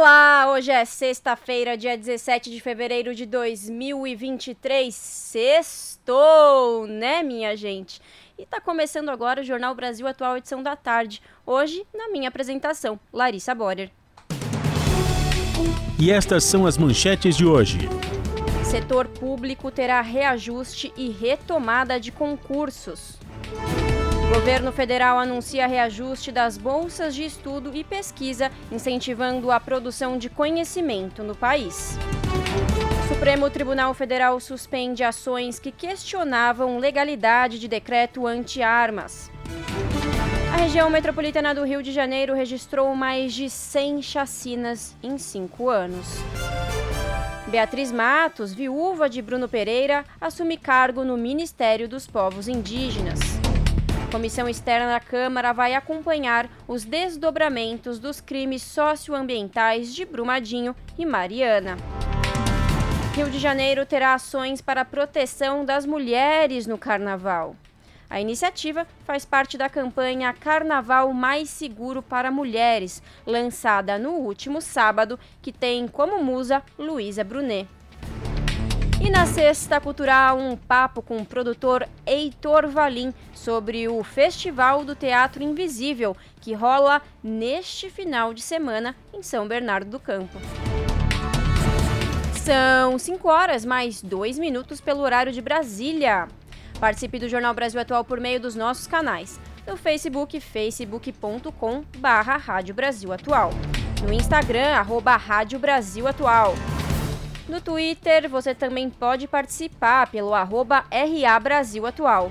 Olá, hoje é sexta-feira, dia 17 de fevereiro de 2023. Sextou, né, minha gente? E tá começando agora o Jornal Brasil Atual, edição da tarde. Hoje, na minha apresentação, Larissa Borer. E estas são as manchetes de hoje. Setor público terá reajuste e retomada de concursos. Governo federal anuncia reajuste das bolsas de estudo e pesquisa, incentivando a produção de conhecimento no país. Supremo Tribunal Federal suspende ações que questionavam legalidade de decreto anti-armas. A região metropolitana do Rio de Janeiro registrou mais de 100 chacinas em cinco anos. Beatriz Matos, viúva de Bruno Pereira, assume cargo no Ministério dos Povos Indígenas. Comissão externa da Câmara vai acompanhar os desdobramentos dos crimes socioambientais de Brumadinho e Mariana. Rio de Janeiro terá ações para a proteção das mulheres no carnaval. A iniciativa faz parte da campanha Carnaval Mais Seguro para Mulheres, lançada no último sábado, que tem como musa Luísa Brunet. E na Sexta Cultural, um papo com o produtor Heitor Valim sobre o Festival do Teatro Invisível, que rola neste final de semana em São Bernardo do Campo. São 5 horas mais 2 minutos pelo horário de Brasília. Participe do Jornal Brasil Atual por meio dos nossos canais. No Facebook, facebook.com barra Rádio Brasil Atual. No Instagram, arroba Rádio Brasil Atual. No Twitter, você também pode participar pelo arroba RA Brasil Atual.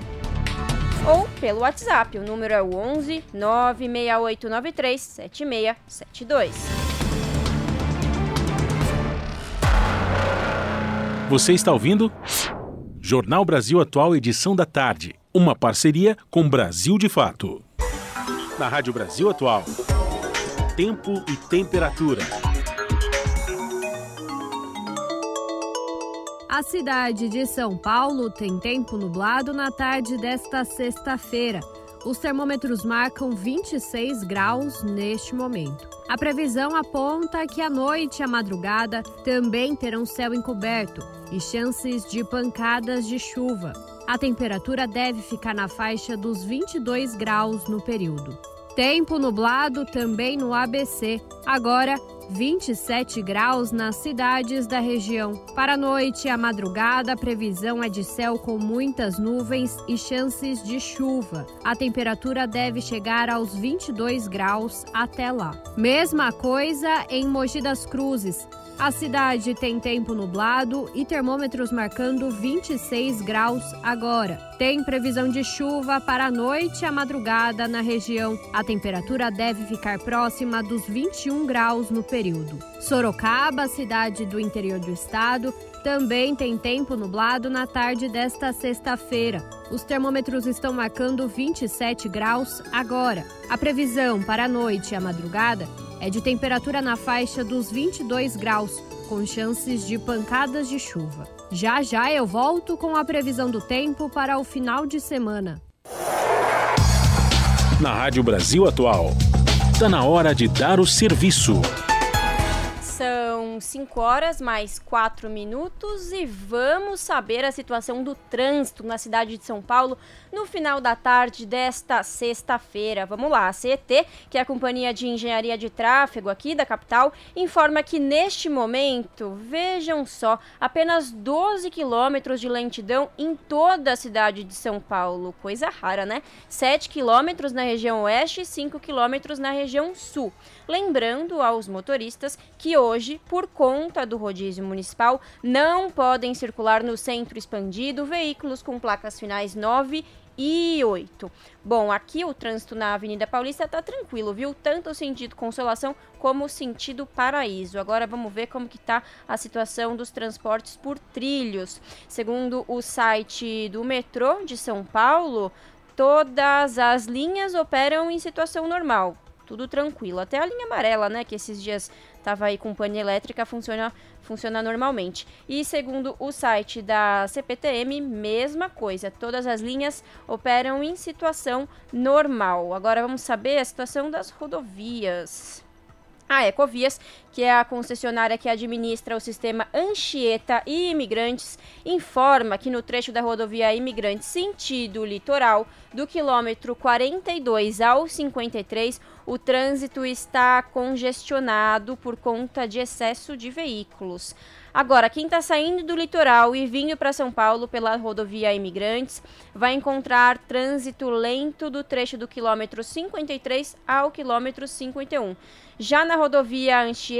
Ou pelo WhatsApp, o número é o 11 96893 7672. Você está ouvindo? Jornal Brasil Atual, edição da tarde. Uma parceria com Brasil de Fato. Na Rádio Brasil Atual. Tempo e temperatura. A cidade de São Paulo tem tempo nublado na tarde desta sexta-feira. Os termômetros marcam 26 graus neste momento. A previsão aponta que à noite e à madrugada também terão céu encoberto e chances de pancadas de chuva. A temperatura deve ficar na faixa dos 22 graus no período. Tempo nublado também no ABC. Agora, 27 graus nas cidades da região. Para a noite e a madrugada, a previsão é de céu com muitas nuvens e chances de chuva. A temperatura deve chegar aos 22 graus até lá. Mesma coisa em Mogi das Cruzes. A cidade tem tempo nublado e termômetros marcando 26 graus agora. Tem previsão de chuva para a noite e a madrugada na região. A temperatura deve ficar próxima dos 21 graus no período. Sorocaba, cidade do interior do estado, também tem tempo nublado na tarde desta sexta-feira. Os termômetros estão marcando 27 graus agora. A previsão para a noite e a madrugada é de temperatura na faixa dos 22 graus, com chances de pancadas de chuva. Já já eu volto com a previsão do tempo para o final de semana. Na Rádio Brasil Atual, está na hora de dar o serviço. São 5 horas mais 4 minutos e vamos saber a situação do trânsito na cidade de São Paulo no final da tarde desta sexta-feira. Vamos lá, a CET, que é a Companhia de Engenharia de Tráfego aqui da capital, informa que neste momento, vejam só, apenas 12 quilômetros de lentidão em toda a cidade de São Paulo. Coisa rara, né? 7 quilômetros na região oeste e 5 quilômetros na região sul. Lembrando aos motoristas que hoje, por conta do rodízio municipal, não podem circular no centro expandido veículos com placas finais 9 e 8. Bom, aqui o trânsito na Avenida Paulista está tranquilo, viu? Tanto o sentido Consolação como o sentido Paraíso. Agora vamos ver como que tá a situação dos transportes por trilhos. Segundo o site do metrô de São Paulo, todas as linhas operam em situação normal. Tudo tranquilo. Até a linha amarela, né, que esses dias estava aí com pane elétrica, funciona, funciona normalmente. E segundo o site da CPTM, mesma coisa, todas as linhas operam em situação normal. Agora vamos saber a situação das rodovias. A Ecovias, que é a concessionária que administra o sistema Anchieta e Imigrantes, informa que no trecho da rodovia Imigrantes sentido litoral, do quilômetro 42 ao 53, o trânsito está congestionado por conta de excesso de veículos. Agora, quem está saindo do litoral e vindo para São Paulo pela rodovia Imigrantes vai encontrar trânsito lento do trecho do quilômetro 53 ao quilômetro 51. Já na rodovia Anchieta,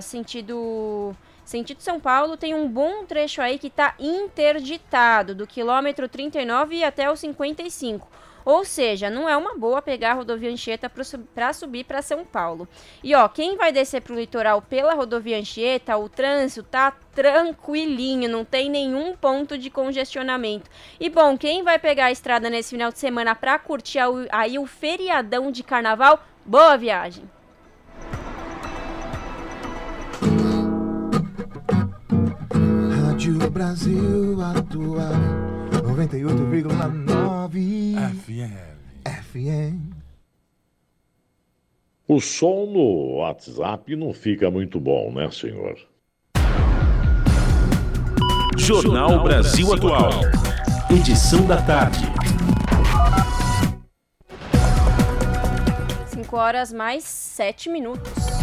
sentido sentido São Paulo, tem um bom trecho aí que está interditado, do quilômetro 39 até o 55. Ou seja, não é uma boa pegar a rodovia Anchieta para subir para São Paulo. E ó, quem vai descer para o litoral pela rodovia Anchieta, o trânsito tá tranquilinho, não tem nenhum ponto de congestionamento. E bom, quem vai pegar a estrada nesse final de semana para curtir aí o feriadão de carnaval, boa viagem! Rádio Brasil Atual 98,9 FM. FM. O som no WhatsApp não fica muito bom, né, senhor? Jornal Brasil Atual. Edição da tarde. 5 horas mais 7 minutos.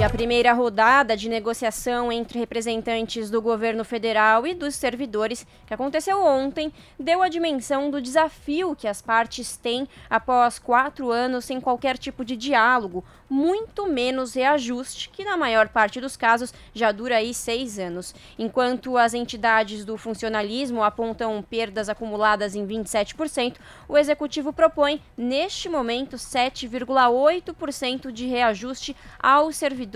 E a primeira rodada de negociação entre representantes do governo federal e dos servidores, que aconteceu ontem, deu a dimensão do desafio que as partes têm após quatro anos sem qualquer tipo de diálogo, muito menos reajuste, que na maior parte dos casos já dura aí seis anos. Enquanto as entidades do funcionalismo apontam perdas acumuladas em 27%, o executivo propõe, neste momento, 7,8% de reajuste aos servidores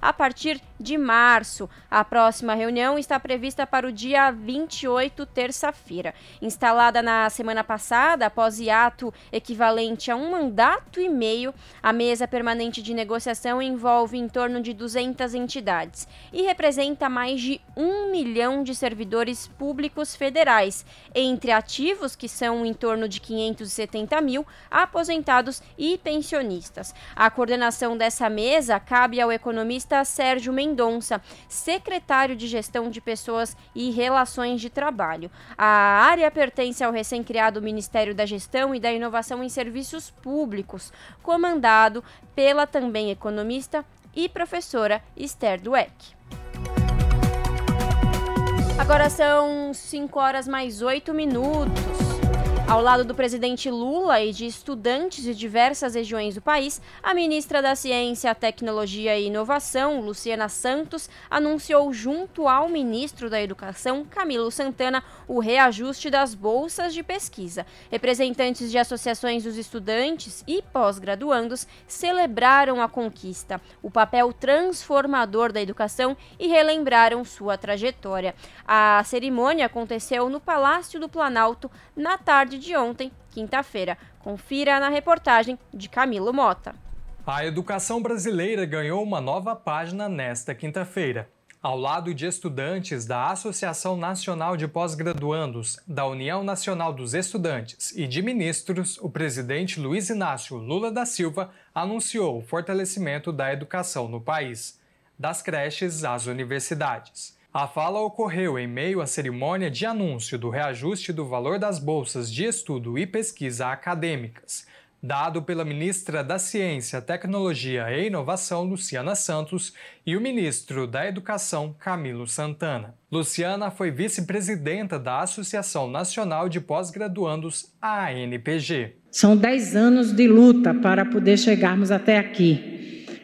a partir de março. A próxima reunião está prevista para o dia 28, terça-feira. Instalada na semana passada, após hiato equivalente a um mandato e meio, a mesa permanente de negociação envolve em torno de 200 entidades e representa mais de um milhão de servidores públicos federais, entre ativos, que são em torno de 570 mil, aposentados e pensionistas. A coordenação dessa mesa cabe ao economista Sérgio Mendonça, secretário de Gestão de Pessoas e Relações de Trabalho. A área pertence ao recém-criado Ministério da Gestão e da Inovação em Serviços Públicos, comandado pela ela também economista e professora Esther Dweck. Agora são 5 horas mais 8 minutos. Ao lado do presidente Lula e de estudantes de diversas regiões do país, a ministra da Ciência, Tecnologia e Inovação, Luciana Santos, anunciou junto ao ministro da Educação, Camilo Santana, o reajuste das bolsas de pesquisa. Representantes de associações dos estudantes e pós-graduandos celebraram a conquista, o papel transformador da educação e relembraram sua trajetória. A cerimônia aconteceu no Palácio do Planalto na tarde tarde de ontem, quinta-feira. Confira na reportagem de Camilo Mota. A educação brasileira ganhou uma nova página nesta quinta-feira. Ao lado de estudantes da Associação Nacional de Pós-Graduandos, da União Nacional dos Estudantes e de ministros, o presidente Luiz Inácio Lula da Silva anunciou o fortalecimento da educação no país, das creches às universidades. A fala ocorreu em meio à cerimônia de anúncio do reajuste do valor das bolsas de estudo e pesquisa acadêmicas, dado pela ministra da Ciência, Tecnologia e Inovação, Luciana Santos, e o ministro da Educação, Camilo Santana. Luciana foi vice-presidenta da Associação Nacional de Pós-Graduandos, ANPG. São 10 anos de luta para poder chegarmos até aqui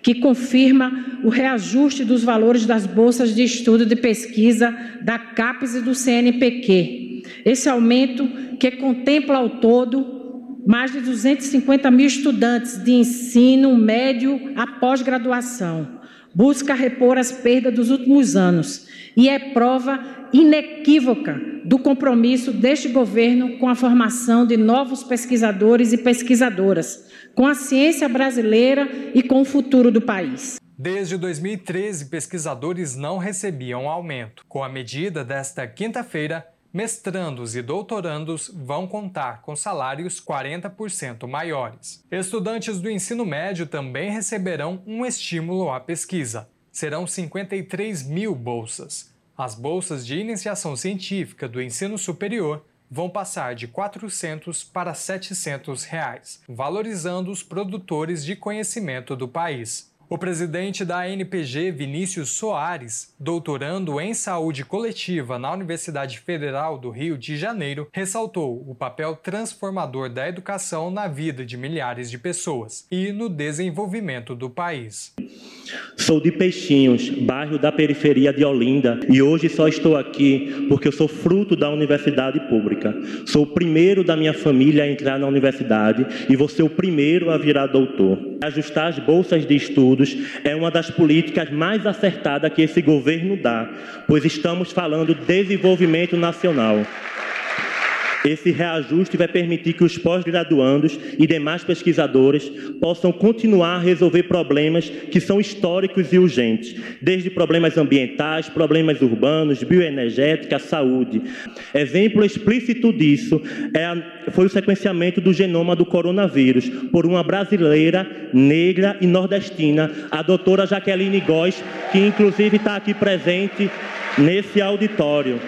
que confirma o reajuste dos valores das bolsas de estudo de pesquisa da CAPES e do CNPq. Esse aumento, que contempla ao todo mais de 250 mil estudantes de ensino médio a pós-graduação, busca repor as perdas dos últimos anos e é prova inequívoca do compromisso deste governo com a formação de novos pesquisadores e pesquisadoras, com a ciência brasileira e com o futuro do país. Desde 2013, pesquisadores não recebiam aumento. Com a medida desta quinta-feira, mestrandos e doutorandos vão contar com salários 40% maiores. Estudantes do ensino médio também receberão um estímulo à pesquisa. Serão 53 mil bolsas. As bolsas de iniciação científica do ensino superior vão passar de 400 para 700 reais, valorizando os produtores de conhecimento do país. O presidente da ANPG, Vinícius Soares, doutorando em saúde coletiva na Universidade Federal do Rio de Janeiro, ressaltou o papel transformador da educação na vida de milhares de pessoas e no desenvolvimento do país. Sou de Peixinhos, bairro da periferia de Olinda, e hoje só estou aqui porque eu sou fruto da universidade pública. Sou o primeiro da minha família a entrar na universidade e vou ser o primeiro a virar doutor. Ajustar as bolsas de estudo é uma das políticas mais acertadas que esse governo dá, pois estamos falando desenvolvimento nacional. Esse reajuste vai permitir que os pós-graduandos e demais pesquisadores possam continuar a resolver problemas que são históricos e urgentes, desde problemas ambientais, problemas urbanos, bioenergética, saúde. Exemplo explícito disso é a, foi o sequenciamento do genoma do coronavírus por uma brasileira, negra e nordestina, a doutora Jaqueline Góes, que inclusive está aqui presente nesse auditório.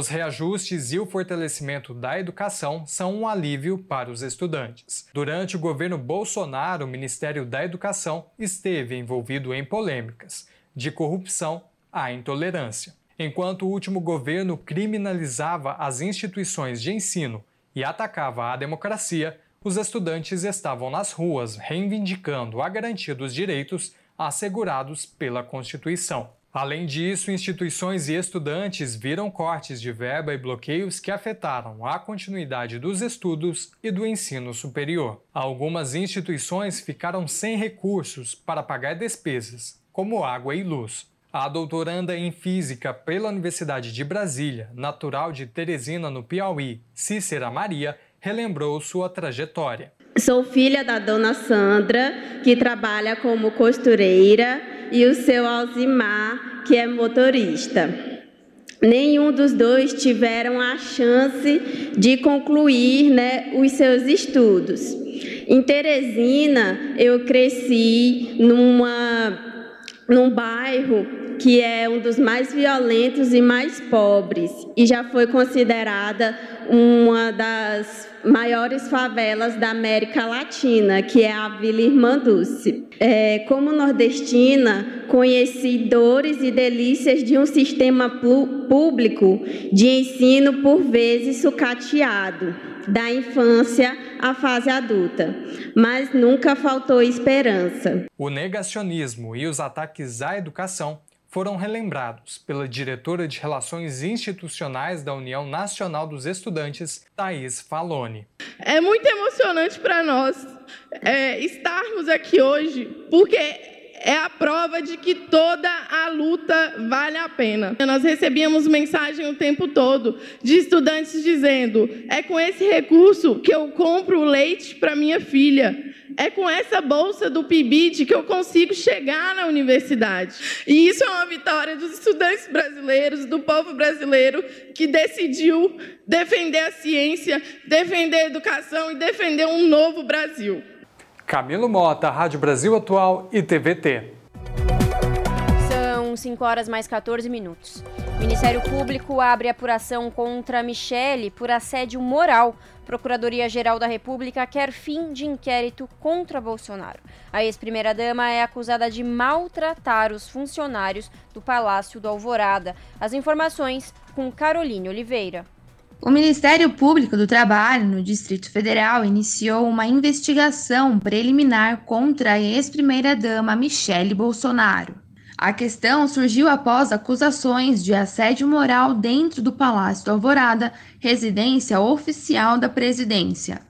Os reajustes e o fortalecimento da educação são um alívio para os estudantes. Durante o governo Bolsonaro, o Ministério da Educação esteve envolvido em polêmicas, de corrupção à intolerância. Enquanto o último governo criminalizava as instituições de ensino e atacava a democracia, os estudantes estavam nas ruas reivindicando a garantia dos direitos assegurados pela Constituição. Além disso, instituições e estudantes viram cortes de verba e bloqueios que afetaram a continuidade dos estudos e do ensino superior. Algumas instituições ficaram sem recursos para pagar despesas, como água e luz. A doutoranda em Física pela Universidade de Brasília, natural de Teresina, no Piauí, Cícera Maria, relembrou sua trajetória. Sou filha da dona Sandra, que trabalha como costureira e o seu Alzimar, que é motorista. Nenhum dos dois tiveram a chance de concluir né, os seus estudos. Em Teresina, eu cresci numa, num bairro que é um dos mais violentos e mais pobres, e já foi considerada uma das maiores favelas da América Latina, que é a Vila Irmã Dulce. É, como nordestina, conheci dores e delícias de um sistema público de ensino por vezes sucateado, da infância à fase adulta, mas nunca faltou esperança. O negacionismo e os ataques à educação foram relembrados pela diretora de Relações Institucionais da União Nacional dos Estudantes, Thaís Faloni. É muito emocionante para nós é, estarmos aqui hoje, porque é a prova de que toda a luta vale a pena. Nós recebíamos mensagem o tempo todo de estudantes dizendo: é com esse recurso que eu compro o leite para minha filha. É com essa bolsa do PIBID que eu consigo chegar na universidade. E isso é uma vitória dos estudantes brasileiros, do povo brasileiro, que decidiu defender a ciência, defender a educação e defender um novo Brasil. Camilo Mota, Rádio Brasil Atual e TVT. São 5 horas mais 14 minutos. O Ministério Público abre apuração contra Michele por assédio moral. Procuradoria-Geral da República quer fim de inquérito contra Bolsonaro. A ex-primeira-dama é acusada de maltratar os funcionários do Palácio do Alvorada. As informações com Caroline Oliveira. O Ministério Público do Trabalho no Distrito Federal iniciou uma investigação preliminar contra a ex-primeira-dama Michele Bolsonaro. A questão surgiu após acusações de assédio moral dentro do Palácio do Alvorada, residência oficial da presidência.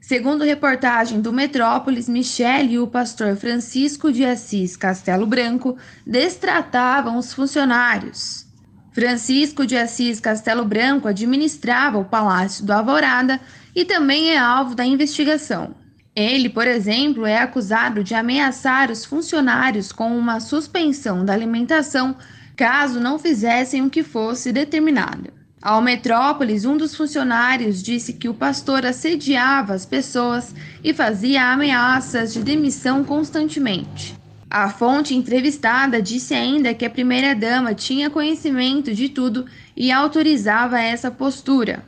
Segundo reportagem do Metrópolis, Michele e o pastor Francisco de Assis Castelo Branco destratavam os funcionários. Francisco de Assis Castelo Branco administrava o Palácio do Alvorada e também é alvo da investigação. Ele, por exemplo, é acusado de ameaçar os funcionários com uma suspensão da alimentação caso não fizessem o que fosse determinado. Ao Metrópolis, um dos funcionários disse que o pastor assediava as pessoas e fazia ameaças de demissão constantemente. A fonte entrevistada disse ainda que a primeira-dama tinha conhecimento de tudo e autorizava essa postura.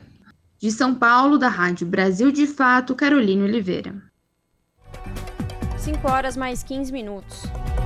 De São Paulo, da Rádio Brasil de Fato, Carolina Oliveira. 5 horas mais 15 minutos.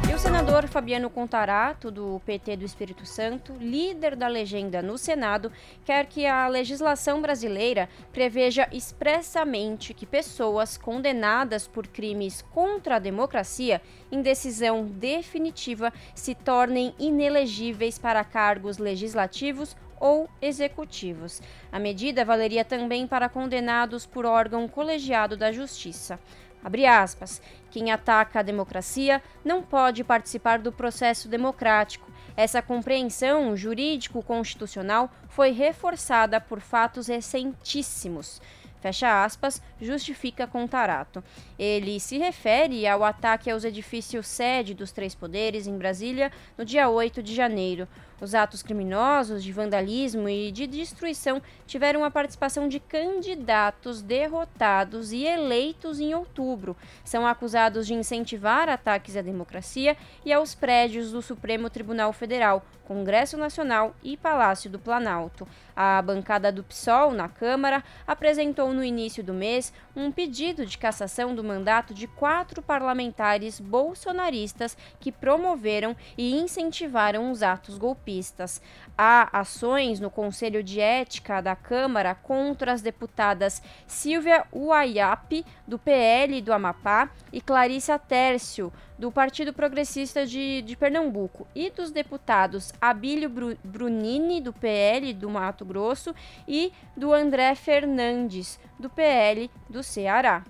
E o senador Fabiano Contarato, do PT do Espírito Santo, líder da legenda no Senado, quer que a legislação brasileira preveja expressamente que pessoas condenadas por crimes contra a democracia em decisão definitiva se tornem inelegíveis para cargos legislativos ou executivos. A medida valeria também para condenados por órgão colegiado da Justiça. Abre aspas. Quem ataca a democracia não pode participar do processo democrático. Essa compreensão jurídico-constitucional foi reforçada por fatos recentíssimos. Fecha aspas, justifica Contarato. Ele se refere ao ataque aos edifícios sede dos três poderes em Brasília no dia 8 de janeiro. Os atos criminosos de vandalismo e de destruição tiveram a participação de candidatos derrotados e eleitos em outubro. São acusados de incentivar ataques à democracia e aos prédios do Supremo Tribunal Federal, Congresso Nacional e Palácio do Planalto. A bancada do PSOL na Câmara apresentou no início do mês um pedido de cassação do mandato de quatro parlamentares bolsonaristas que promoveram e incentivaram os atos golpistas. Há ações no Conselho de Ética da Câmara contra as deputadas Silvia Uaiape, do PL do Amapá, e Clarissa Tércio, do Partido Progressista de, de Pernambuco, e dos deputados Abílio Brunini, do PL do Mato Grosso, e do André Fernandes, do PL do Ceará.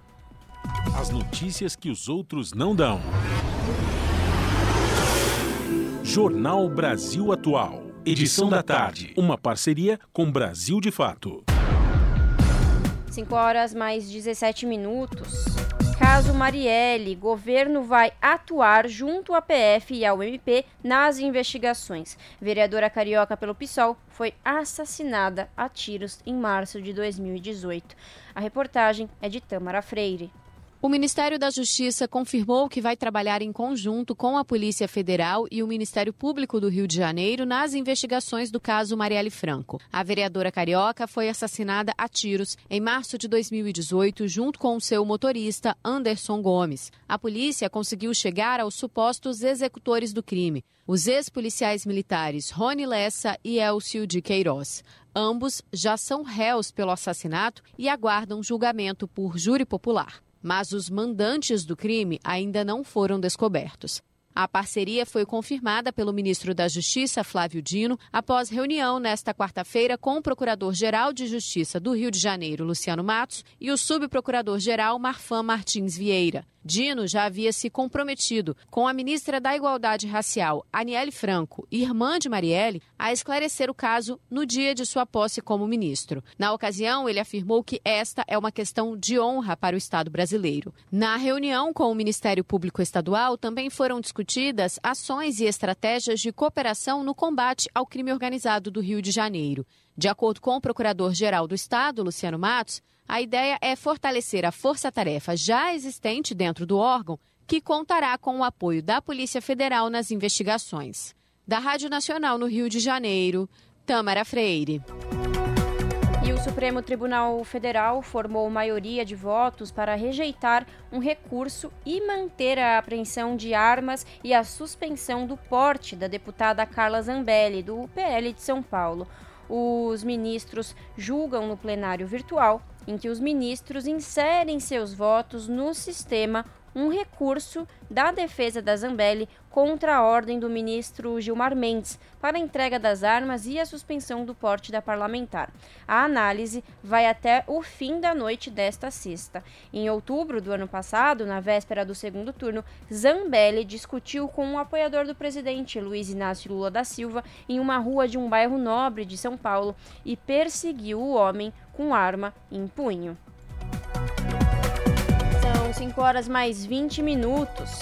As notícias que os outros não dão. Jornal Brasil Atual. Edição da tarde. Uma parceria com Brasil de Fato. 5 horas mais 17 minutos. Caso Marielle, governo vai atuar junto à PF e ao MP nas investigações. Vereadora carioca pelo PSOL foi assassinada a tiros em março de 2018. A reportagem é de Tamara Freire. O Ministério da Justiça confirmou que vai trabalhar em conjunto com a Polícia Federal e o Ministério Público do Rio de Janeiro nas investigações do caso Marielle Franco. A vereadora carioca foi assassinada a tiros em março de 2018 junto com seu motorista Anderson Gomes. A polícia conseguiu chegar aos supostos executores do crime, os ex-policiais militares Rony Lessa e Elcio de Queiroz. Ambos já são réus pelo assassinato e aguardam julgamento por júri popular mas os mandantes do crime ainda não foram descobertos. A parceria foi confirmada pelo ministro da Justiça, Flávio Dino, após reunião nesta quarta-feira com o Procurador-Geral de Justiça do Rio de Janeiro, Luciano Matos, e o Subprocurador-Geral, Marfan Martins Vieira. Dino já havia se comprometido com a ministra da Igualdade Racial, Aniele Franco, irmã de Marielle, a esclarecer o caso no dia de sua posse como ministro. Na ocasião, ele afirmou que esta é uma questão de honra para o Estado brasileiro. Na reunião com o Ministério Público Estadual, também foram discutidas ações e estratégias de cooperação no combate ao crime organizado do Rio de Janeiro. De acordo com o Procurador-Geral do Estado, Luciano Matos, a ideia é fortalecer a força-tarefa já existente dentro do órgão, que contará com o apoio da Polícia Federal nas investigações. Da Rádio Nacional no Rio de Janeiro, Tamara Freire. E o Supremo Tribunal Federal formou maioria de votos para rejeitar um recurso e manter a apreensão de armas e a suspensão do porte da deputada Carla Zambelli, do PL de São Paulo. Os ministros julgam no plenário virtual em que os ministros inserem seus votos no sistema um recurso da defesa da Zambelli contra a ordem do ministro Gilmar Mendes para a entrega das armas e a suspensão do porte da parlamentar. A análise vai até o fim da noite desta sexta. Em outubro do ano passado, na véspera do segundo turno, Zambelli discutiu com um apoiador do presidente Luiz Inácio Lula da Silva em uma rua de um bairro nobre de São Paulo e perseguiu o homem com arma em punho. São 5 horas mais 20 minutos.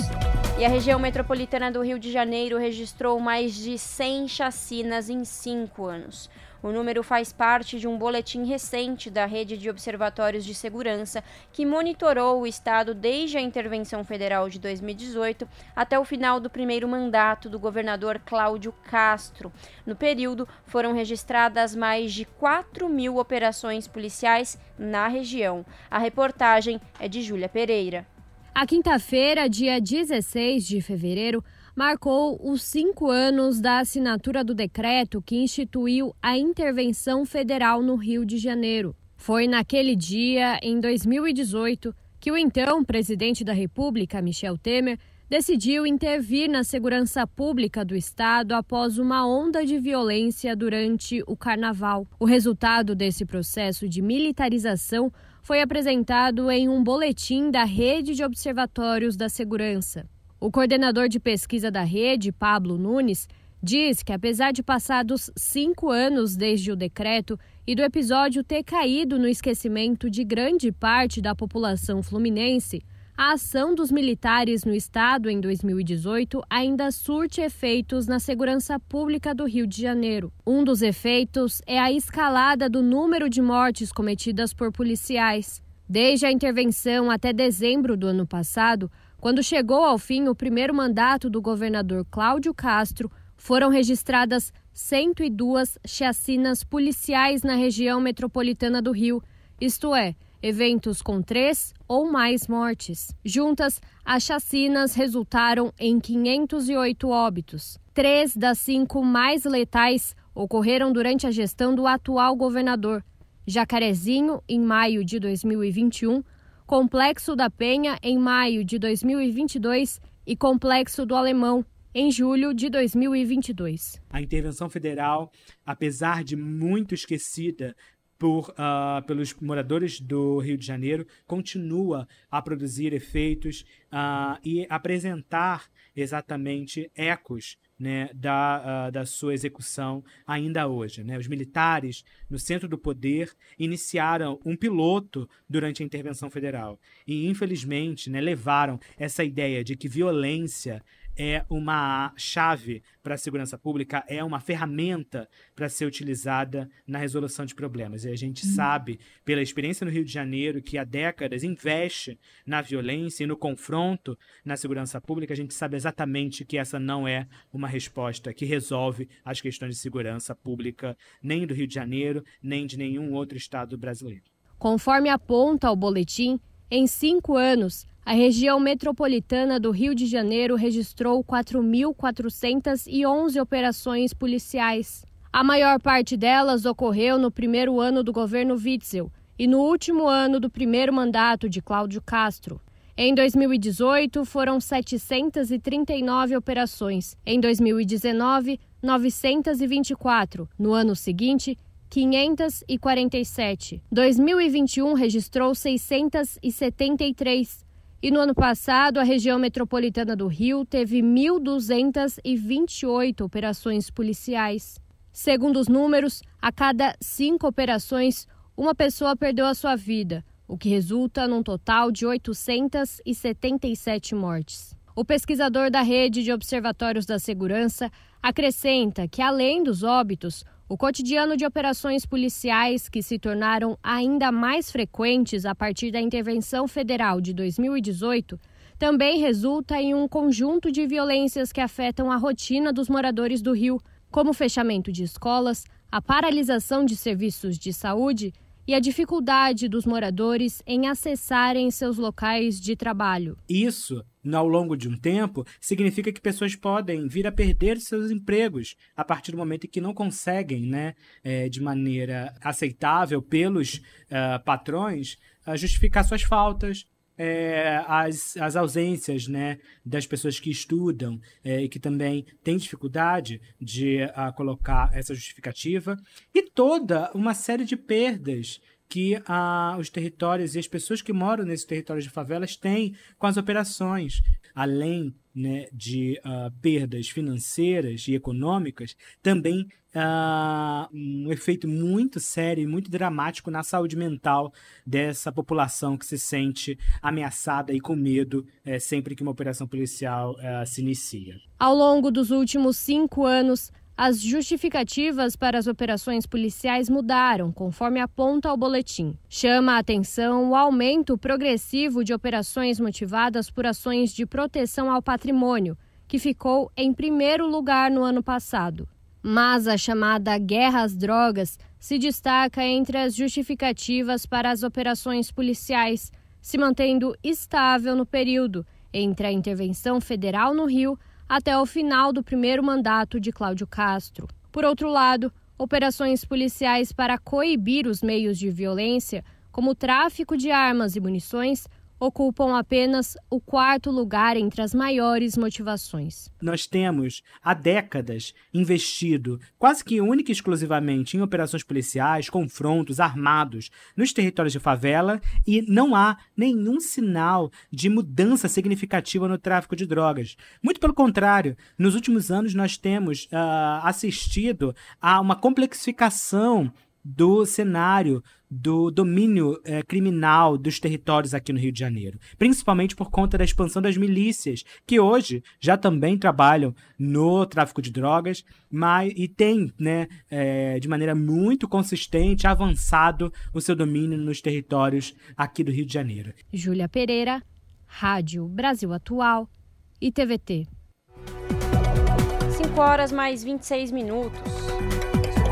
E a região metropolitana do Rio de Janeiro registrou mais de 100 chacinas em cinco anos. O número faz parte de um boletim recente da Rede de Observatórios de Segurança, que monitorou o Estado desde a intervenção federal de 2018 até o final do primeiro mandato do governador Cláudio Castro. No período, foram registradas mais de 4 mil operações policiais na região. A reportagem é de Júlia Pereira. A quinta-feira, dia 16 de fevereiro, marcou os cinco anos da assinatura do decreto que instituiu a intervenção federal no Rio de Janeiro. Foi naquele dia, em 2018, que o então presidente da República, Michel Temer, decidiu intervir na segurança pública do estado após uma onda de violência durante o carnaval. O resultado desse processo de militarização foi apresentado em um boletim da Rede de Observatórios da Segurança. O coordenador de pesquisa da rede, Pablo Nunes, diz que, apesar de passados cinco anos desde o decreto e do episódio ter caído no esquecimento de grande parte da população fluminense, a ação dos militares no estado em 2018 ainda surte efeitos na segurança pública do Rio de Janeiro. Um dos efeitos é a escalada do número de mortes cometidas por policiais. Desde a intervenção até dezembro do ano passado, quando chegou ao fim o primeiro mandato do governador Cláudio Castro, foram registradas 102 chacinas policiais na região metropolitana do Rio, isto é, eventos com três ou mais mortes. Juntas, as chacinas resultaram em 508 óbitos. Três das cinco mais letais ocorreram durante a gestão do atual governador. Jacarezinho, em maio de 2021, Complexo da Penha, em maio de 2022 e Complexo do Alemão, em julho de 2022. A intervenção federal, apesar de muito esquecida por, uh, pelos moradores do Rio de Janeiro, continua a produzir efeitos uh, e apresentar exatamente ecos né, da, uh, da sua execução ainda hoje. Né? Os militares, no centro do poder, iniciaram um piloto durante a intervenção federal e, infelizmente, né, levaram essa ideia de que violência é uma chave para a segurança pública, é uma ferramenta para ser utilizada na resolução de problemas. E a gente uhum. sabe, pela experiência no Rio de Janeiro, que há décadas investe na violência e no confronto na segurança pública, a gente sabe exatamente que essa não é uma resposta que resolve as questões de segurança pública, nem do Rio de Janeiro, nem de nenhum outro estado brasileiro. Conforme aponta o boletim, em cinco anos, a região metropolitana do Rio de Janeiro registrou 4.411 operações policiais. A maior parte delas ocorreu no primeiro ano do governo Witzel e no último ano do primeiro mandato de Cláudio Castro. Em 2018, foram 739 operações. Em 2019, 924. No ano seguinte, 547. 2021 registrou 673. E no ano passado, a região metropolitana do Rio teve 1.228 operações policiais. Segundo os números, a cada cinco operações, uma pessoa perdeu a sua vida, o que resulta num total de 877 mortes. O pesquisador da Rede de Observatórios da Segurança acrescenta que, além dos óbitos, o cotidiano de operações policiais, que se tornaram ainda mais frequentes a partir da intervenção federal de 2018, também resulta em um conjunto de violências que afetam a rotina dos moradores do Rio, como o fechamento de escolas, a paralisação de serviços de saúde e a dificuldade dos moradores em acessarem seus locais de trabalho. Isso, ao longo de um tempo, significa que pessoas podem vir a perder seus empregos a partir do momento em que não conseguem, né, é, de maneira aceitável pelos uh, patrões, uh, justificar suas faltas, é, as, as ausências né, das pessoas que estudam é, e que também têm dificuldade de uh, colocar essa justificativa, e toda uma série de perdas que uh, os territórios e as pessoas que moram nesses territórios de favelas têm com as operações. Além né, de uh, perdas financeiras e econômicas, também uh, um efeito muito sério e muito dramático na saúde mental dessa população que se sente ameaçada e com medo uh, sempre que uma operação policial eh, se inicia. Ao longo dos últimos cinco anos, as justificativas para as operações policiais mudaram, conforme aponta o boletim. Chama a atenção o aumento progressivo de operações motivadas por ações de proteção ao patrimônio, que ficou em primeiro lugar no ano passado. Mas a chamada guerra às drogas se destaca entre as justificativas para as operações policiais, se mantendo estável no período entre a intervenção federal no Rio até o final do primeiro mandato de Cláudio Castro. Por outro lado, operações policiais para coibir os meios de violência, como o tráfico de armas e munições, ocupam apenas o quarto lugar entre as maiores motivações. Nós temos há décadas investido quase que única e exclusivamente em operações policiais, confrontos armados nos territórios de favela e não há nenhum sinal de mudança significativa no tráfico de drogas. Muito pelo contrário, nos últimos anos nós temos uh, assistido a uma complexificação do cenário do domínio é, criminal dos territórios aqui no Rio de Janeiro, principalmente por conta da expansão das milícias, que hoje já também trabalham no tráfico de drogas, mas e tem, né, é, de maneira muito consistente, avançado o seu domínio nos territórios aqui do Rio de Janeiro. Júlia Pereira, Rádio Brasil Atual e TVT. 5 horas mais 26 minutos.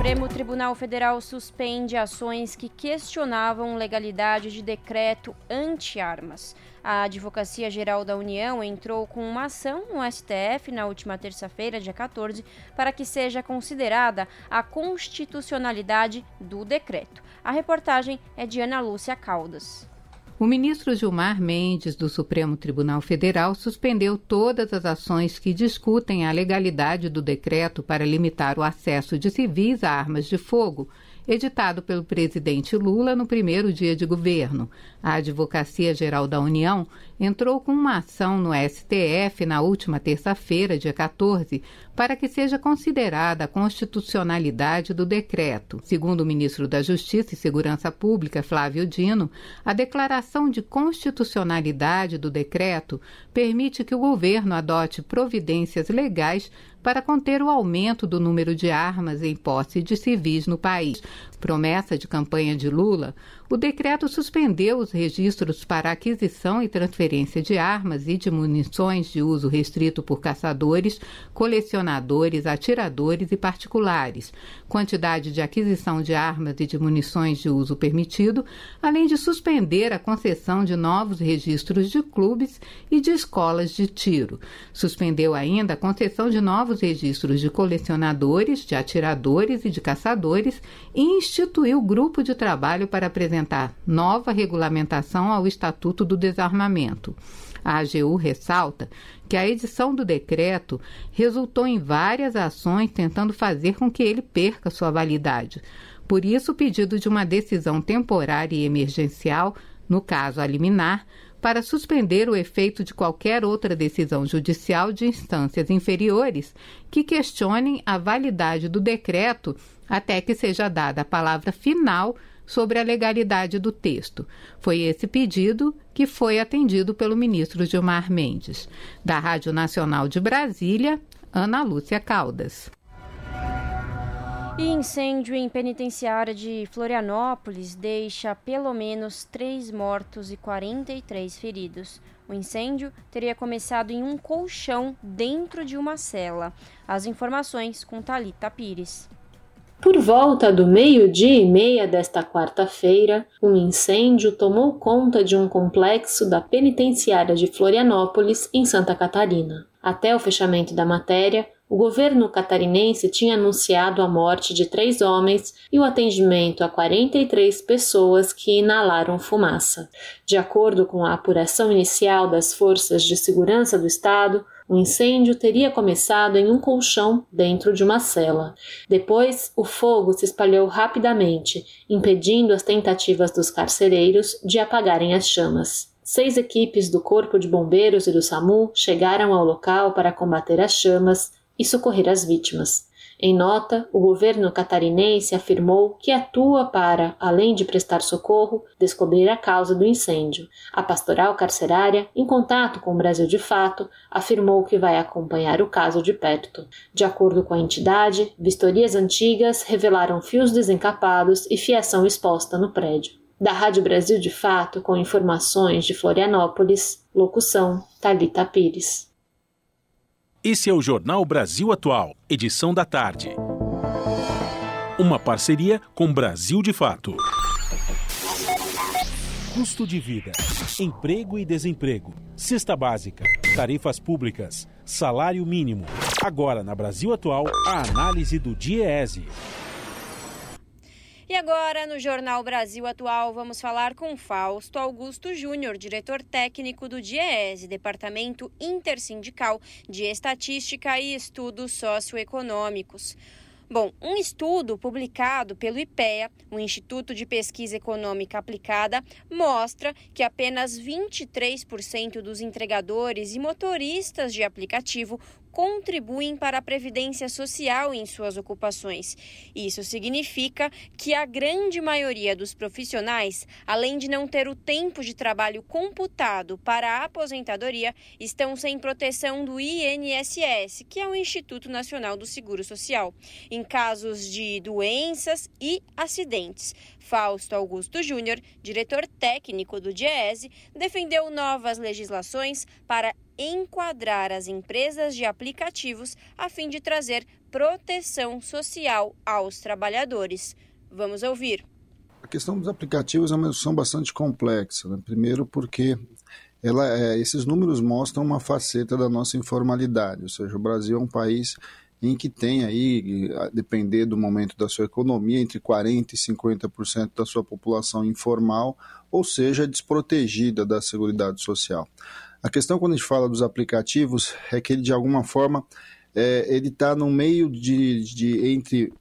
Supremo Tribunal Federal suspende ações que questionavam legalidade de decreto anti-armas. A Advocacia Geral da União entrou com uma ação no STF na última terça-feira, dia 14, para que seja considerada a constitucionalidade do decreto. A reportagem é de Ana Lúcia Caldas. O ministro Gilmar Mendes, do Supremo Tribunal Federal, suspendeu todas as ações que discutem a legalidade do decreto para limitar o acesso de civis a armas de fogo editado pelo presidente Lula no primeiro dia de governo. A Advocacia Geral da União entrou com uma ação no STF na última terça-feira, dia 14, para que seja considerada a constitucionalidade do decreto. Segundo o ministro da Justiça e Segurança Pública, Flávio Dino, a declaração de constitucionalidade do decreto permite que o governo adote providências legais para conter o aumento do número de armas em posse de civis no país. Promessa de campanha de Lula, o decreto suspendeu os registros para aquisição e transferência de armas e de munições de uso restrito por caçadores, colecionadores, atiradores e particulares, quantidade de aquisição de armas e de munições de uso permitido, além de suspender a concessão de novos registros de clubes e de escolas de tiro. Suspendeu ainda a concessão de novos registros de colecionadores, de atiradores e de caçadores e instituiu grupo de trabalho para apresentar nova regulamentação ao Estatuto do Desarmamento. A AGU ressalta que a edição do decreto resultou em várias ações tentando fazer com que ele perca sua validade. Por isso, o pedido de uma decisão temporária e emergencial, no caso a liminar, para suspender o efeito de qualquer outra decisão judicial de instâncias inferiores que questionem a validade do decreto até que seja dada a palavra final sobre a legalidade do texto. Foi esse pedido que foi atendido pelo ministro Gilmar Mendes. Da Rádio Nacional de Brasília, Ana Lúcia Caldas. E incêndio em penitenciária de Florianópolis deixa pelo menos três mortos e 43 feridos. O incêndio teria começado em um colchão dentro de uma cela. As informações com Talita Pires. Por volta do meio-dia e meia desta quarta-feira, um incêndio tomou conta de um complexo da penitenciária de Florianópolis, em Santa Catarina. Até o fechamento da matéria, o governo catarinense tinha anunciado a morte de três homens e o atendimento a 43 pessoas que inalaram fumaça. De acordo com a apuração inicial das forças de segurança do Estado, o incêndio teria começado em um colchão dentro de uma cela. Depois, o fogo se espalhou rapidamente, impedindo as tentativas dos carcereiros de apagarem as chamas. Seis equipes do Corpo de Bombeiros e do SAMU chegaram ao local para combater as chamas e socorrer as vítimas. Em nota, o governo catarinense afirmou que atua para, além de prestar socorro, descobrir a causa do incêndio. A pastoral carcerária, em contato com o Brasil de Fato, afirmou que vai acompanhar o caso de perto. De acordo com a entidade, vistorias antigas revelaram fios desencapados e fiação exposta no prédio. Da Rádio Brasil de Fato, com informações de Florianópolis, locução Talita Pires. Esse é o Jornal Brasil Atual, edição da tarde. Uma parceria com Brasil de Fato. Custo de vida, emprego e desemprego, cesta básica, tarifas públicas, salário mínimo. Agora, na Brasil Atual, a análise do DIEESE. E agora, no Jornal Brasil Atual, vamos falar com Fausto Augusto Júnior, diretor técnico do DIEESE, Departamento Intersindical de Estatística e Estudos Socioeconômicos. Bom, um estudo publicado pelo IPEA, o Instituto de Pesquisa Econômica Aplicada, mostra que apenas 23% dos entregadores e motoristas de aplicativo contribuem para a previdência social em suas ocupações. Isso significa que a grande maioria dos profissionais, além de não ter o tempo de trabalho computado para a aposentadoria, estão sem proteção do INSS, que é o Instituto Nacional do Seguro Social, em casos de doenças e acidentes. Fausto Augusto Júnior, diretor técnico do DIEESE, defendeu novas legislações para enquadrar as empresas de aplicativos a fim de trazer proteção social aos trabalhadores. Vamos ouvir. A questão dos aplicativos é uma discussão bastante complexa. Né? Primeiro, porque ela, é, esses números mostram uma faceta da nossa informalidade, ou seja, o Brasil é um país em que tem aí, a depender do momento da sua economia, entre 40% e 50% da sua população informal, ou seja, desprotegida da Seguridade Social. A questão quando a gente fala dos aplicativos é que ele de alguma forma é, ele está no meio de, de entre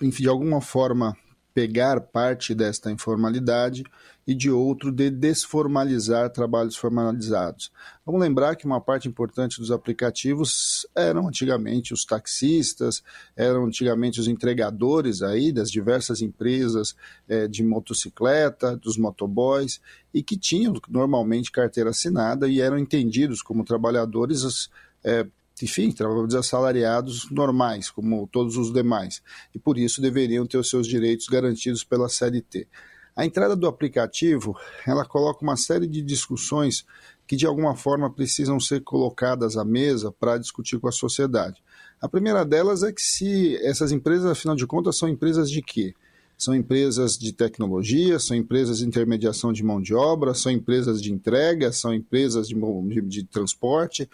de alguma forma pegar parte desta informalidade e de outro de desformalizar trabalhos formalizados. Vamos lembrar que uma parte importante dos aplicativos eram antigamente os taxistas, eram antigamente os entregadores aí das diversas empresas é, de motocicleta, dos motoboys, e que tinham normalmente carteira assinada e eram entendidos como trabalhadores é, enfim, trabalhadores assalariados normais, como todos os demais, e por isso deveriam ter os seus direitos garantidos pela CLT. A entrada do aplicativo, ela coloca uma série de discussões que de alguma forma precisam ser colocadas à mesa para discutir com a sociedade. A primeira delas é que se essas empresas, afinal de contas, são empresas de quê? São empresas de tecnologia, são empresas de intermediação de mão de obra, são empresas de entrega, são empresas de, de, de transporte,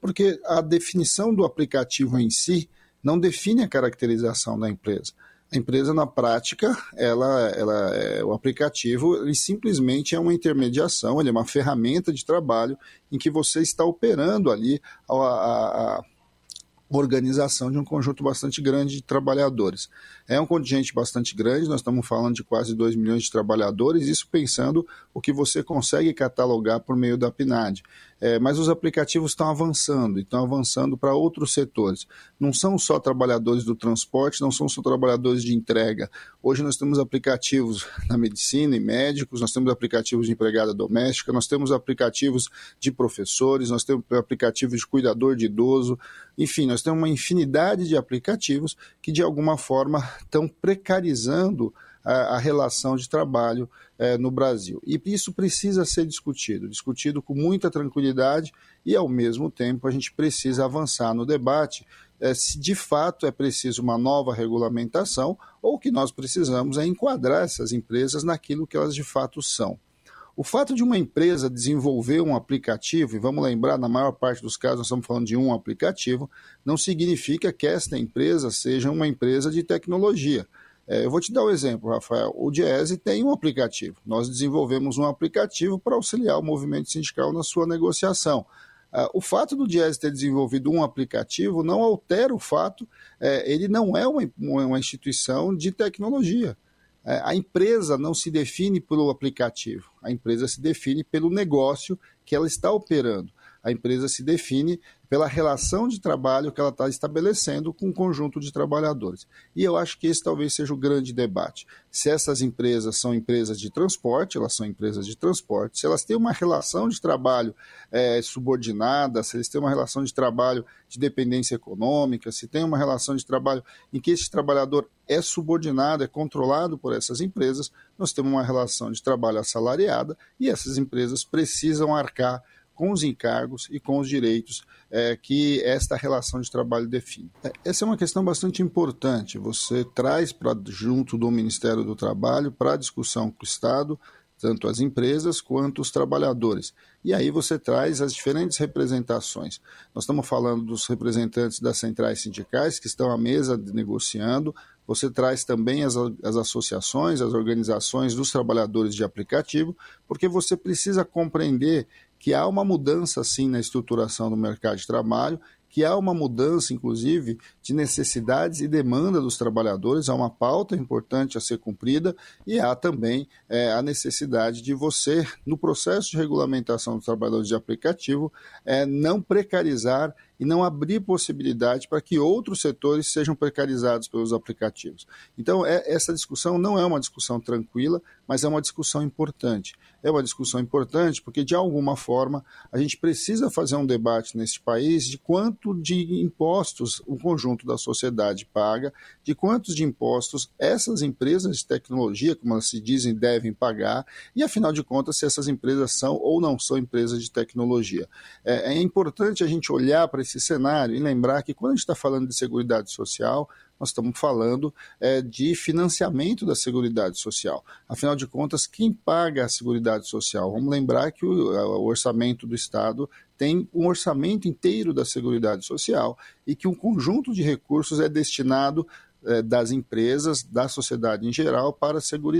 porque a definição do aplicativo em si não define a caracterização da empresa. A empresa, na prática, ela, ela é, o aplicativo ele simplesmente é uma intermediação, ele é uma ferramenta de trabalho em que você está operando ali a, a, a organização de um conjunto bastante grande de trabalhadores. É um contingente bastante grande, nós estamos falando de quase 2 milhões de trabalhadores, isso pensando o que você consegue catalogar por meio da PNAD. É, mas os aplicativos estão avançando, estão avançando para outros setores. Não são só trabalhadores do transporte, não são só trabalhadores de entrega. Hoje nós temos aplicativos na medicina e médicos, nós temos aplicativos de empregada doméstica, nós temos aplicativos de professores, nós temos aplicativos de cuidador de idoso, enfim, nós temos uma infinidade de aplicativos que de alguma forma estão precarizando a, a relação de trabalho é, no Brasil. E isso precisa ser discutido, discutido com muita tranquilidade e, ao mesmo tempo, a gente precisa avançar no debate é, se de fato é preciso uma nova regulamentação ou o que nós precisamos é enquadrar essas empresas naquilo que elas de fato são. O fato de uma empresa desenvolver um aplicativo, e vamos lembrar, na maior parte dos casos nós estamos falando de um aplicativo, não significa que esta empresa seja uma empresa de tecnologia. É, eu vou te dar um exemplo, Rafael. O Diese tem um aplicativo. Nós desenvolvemos um aplicativo para auxiliar o movimento sindical na sua negociação. Uh, o fato do Diese ter desenvolvido um aplicativo não altera o fato, é, ele não é uma, uma instituição de tecnologia. É, a empresa não se define pelo aplicativo, a empresa se define pelo negócio que ela está operando. A empresa se define pela relação de trabalho que ela está estabelecendo com um conjunto de trabalhadores. E eu acho que esse talvez seja o grande debate. Se essas empresas são empresas de transporte, elas são empresas de transporte, se elas têm uma relação de trabalho é, subordinada, se eles têm uma relação de trabalho de dependência econômica, se tem uma relação de trabalho em que esse trabalhador é subordinado, é controlado por essas empresas, nós temos uma relação de trabalho assalariada e essas empresas precisam arcar com os encargos e com os direitos é, que esta relação de trabalho define. É, essa é uma questão bastante importante. Você traz para junto do Ministério do Trabalho para discussão com o Estado tanto as empresas quanto os trabalhadores. E aí você traz as diferentes representações. Nós estamos falando dos representantes das centrais sindicais que estão à mesa negociando, você traz também as, as associações, as organizações dos trabalhadores de aplicativo, porque você precisa compreender que há uma mudança, sim, na estruturação do mercado de trabalho, que há uma mudança, inclusive, de necessidades e demanda dos trabalhadores, há uma pauta importante a ser cumprida e há também é, a necessidade de você, no processo de regulamentação dos trabalhadores de aplicativo, é, não precarizar e não abrir possibilidade para que outros setores sejam precarizados pelos aplicativos. Então, é, essa discussão não é uma discussão tranquila, mas é uma discussão importante. É uma discussão importante porque, de alguma forma, a gente precisa fazer um debate nesse país de quanto de impostos o conjunto da sociedade paga, de quantos de impostos essas empresas de tecnologia, como elas se dizem, devem pagar, e, afinal de contas, se essas empresas são ou não são empresas de tecnologia. É, é importante a gente olhar para esse cenário e lembrar que quando a gente está falando de seguridade social, nós estamos falando é, de financiamento da Seguridade Social. Afinal de contas, quem paga a Seguridade Social? Vamos lembrar que o, o orçamento do Estado tem um orçamento inteiro da Seguridade Social e que um conjunto de recursos é destinado das empresas, da sociedade em geral, para a segurança.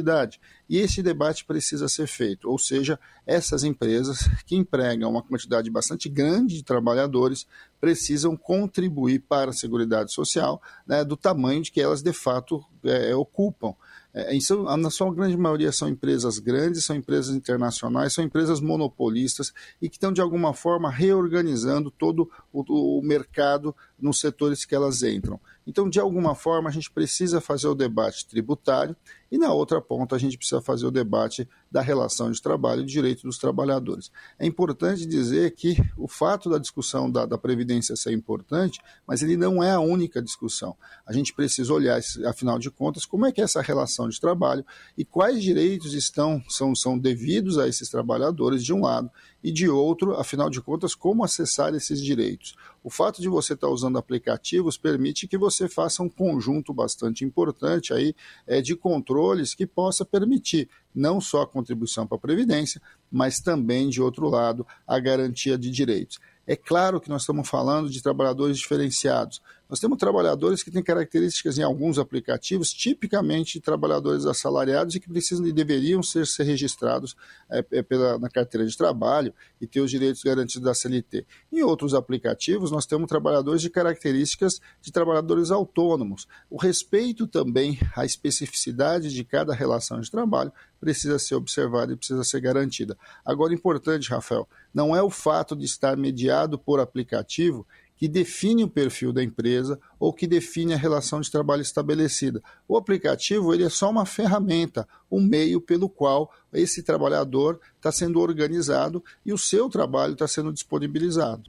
E esse debate precisa ser feito, ou seja, essas empresas que empregam uma quantidade bastante grande de trabalhadores precisam contribuir para a Seguridade Social né, do tamanho de que elas de fato é, ocupam. É, na sua grande maioria são empresas grandes, são empresas internacionais, são empresas monopolistas e que estão de alguma forma reorganizando todo o, o mercado nos setores que elas entram. Então, de alguma forma, a gente precisa fazer o debate tributário e, na outra ponta, a gente precisa fazer o debate da relação de trabalho e direito dos trabalhadores. É importante dizer que o fato da discussão da, da Previdência ser importante, mas ele não é a única discussão. A gente precisa olhar, afinal de contas, como é que é essa relação de trabalho e quais direitos estão são, são devidos a esses trabalhadores, de um lado, e de outro, afinal de contas, como acessar esses direitos. O fato de você estar usando aplicativos permite que você faça um conjunto bastante importante aí é, de controles que possa permitir não só a contribuição para a Previdência, mas também, de outro lado, a garantia de direitos. É claro que nós estamos falando de trabalhadores diferenciados. Nós temos trabalhadores que têm características em alguns aplicativos, tipicamente trabalhadores assalariados e que precisam e deveriam ser, ser registrados é, é, pela, na carteira de trabalho e ter os direitos garantidos da CLT. Em outros aplicativos, nós temos trabalhadores de características de trabalhadores autônomos. O respeito também à especificidade de cada relação de trabalho precisa ser observada e precisa ser garantida. Agora, importante, Rafael, não é o fato de estar mediado por aplicativo que define o perfil da empresa ou que define a relação de trabalho estabelecida. O aplicativo ele é só uma ferramenta, um meio pelo qual esse trabalhador está sendo organizado e o seu trabalho está sendo disponibilizado.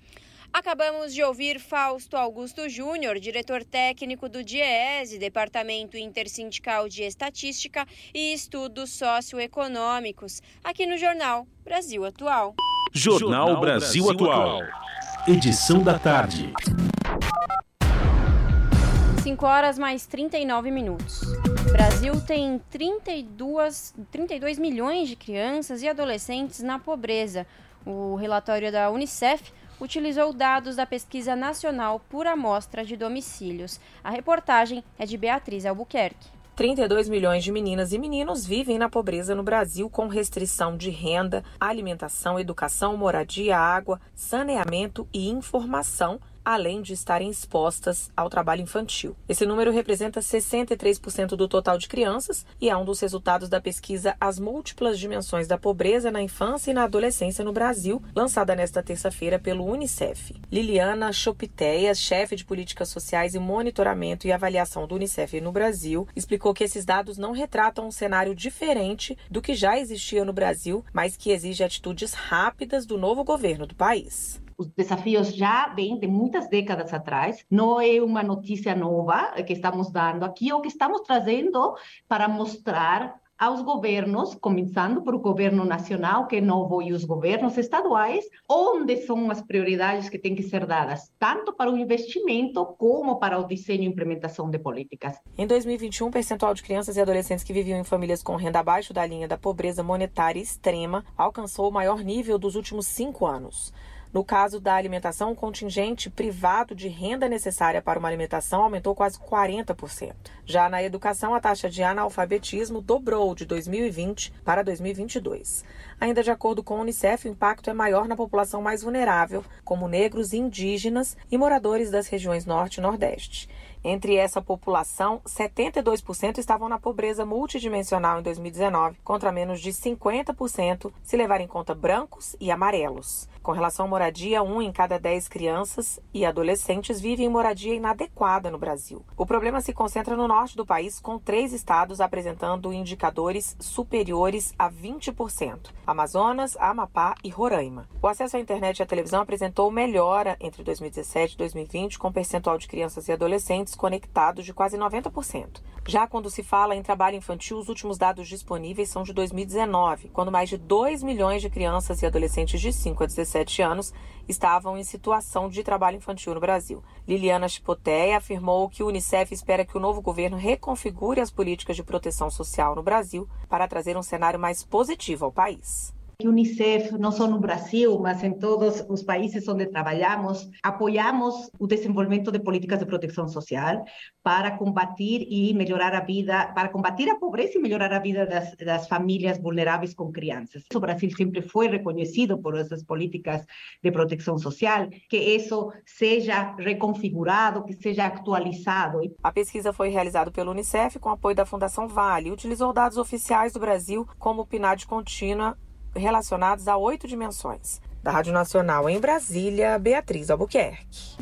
Acabamos de ouvir Fausto Augusto Júnior, diretor técnico do DIEESE, Departamento Intersindical de Estatística e Estudos Socioeconômicos, aqui no Jornal Brasil Atual. Jornal Brasil Atual. Edição da tarde. 5 horas mais 39 minutos. Brasil tem 32, 32 milhões de crianças e adolescentes na pobreza. O relatório da Unicef utilizou dados da Pesquisa Nacional por Amostra de Domicílios. A reportagem é de Beatriz Albuquerque. 32 milhões de meninas e meninos vivem na pobreza no Brasil com restrição de renda, alimentação, educação, moradia, água, saneamento e informação além de estarem expostas ao trabalho infantil. Esse número representa 63% do total de crianças e é um dos resultados da pesquisa As Múltiplas Dimensões da Pobreza na Infância e na Adolescência no Brasil, lançada nesta terça-feira pelo Unicef. Liliana Chopitéia, chefe de políticas sociais e monitoramento e avaliação do Unicef no Brasil, explicou que esses dados não retratam um cenário diferente do que já existia no Brasil, mas que exige atitudes rápidas do novo governo do país os desafios já vêm de muitas décadas atrás, não é uma notícia nova que estamos dando aqui, ou que estamos trazendo para mostrar aos governos, começando por o governo nacional, que é novo, e os governos estaduais, onde são as prioridades que têm que ser dadas, tanto para o investimento como para o desenho e implementação de políticas. Em 2021, o percentual de crianças e adolescentes que viviam em famílias com renda abaixo da linha da pobreza monetária extrema alcançou o maior nível dos últimos cinco anos. No caso da alimentação, o contingente privado de renda necessária para uma alimentação aumentou quase 40%. Já na educação, a taxa de analfabetismo dobrou de 2020 para 2022. Ainda de acordo com o Unicef, o impacto é maior na população mais vulnerável, como negros, indígenas e moradores das regiões Norte e Nordeste. Entre essa população, 72% estavam na pobreza multidimensional em 2019, contra menos de 50% se levar em conta brancos e amarelos. Com relação à moradia, um em cada dez crianças e adolescentes vive em moradia inadequada no Brasil. O problema se concentra no norte do país, com três estados apresentando indicadores superiores a 20%: Amazonas, Amapá e Roraima. O acesso à internet e à televisão apresentou melhora entre 2017 e 2020, com percentual de crianças e adolescentes conectados de quase 90%. Já quando se fala em trabalho infantil, os últimos dados disponíveis são de 2019, quando mais de 2 milhões de crianças e adolescentes de 5 a 17 anos estavam em situação de trabalho infantil no Brasil. Liliana Chipoteia afirmou que o Unicef espera que o novo governo reconfigure as políticas de proteção social no Brasil para trazer um cenário mais positivo ao país que Unicef, não só no Brasil, mas em todos os países onde trabalhamos, apoiamos o desenvolvimento de políticas de proteção social para combater e melhorar a vida, para combater a pobreza e melhorar a vida das, das famílias vulneráveis com crianças. O Brasil sempre foi reconhecido por essas políticas de proteção social, que isso seja reconfigurado, que seja atualizado. A pesquisa foi realizada pelo Unicef com apoio da Fundação Vale e utilizou dados oficiais do Brasil como PNAD contínua relacionados a oito dimensões. Da Rádio Nacional em Brasília, Beatriz Albuquerque.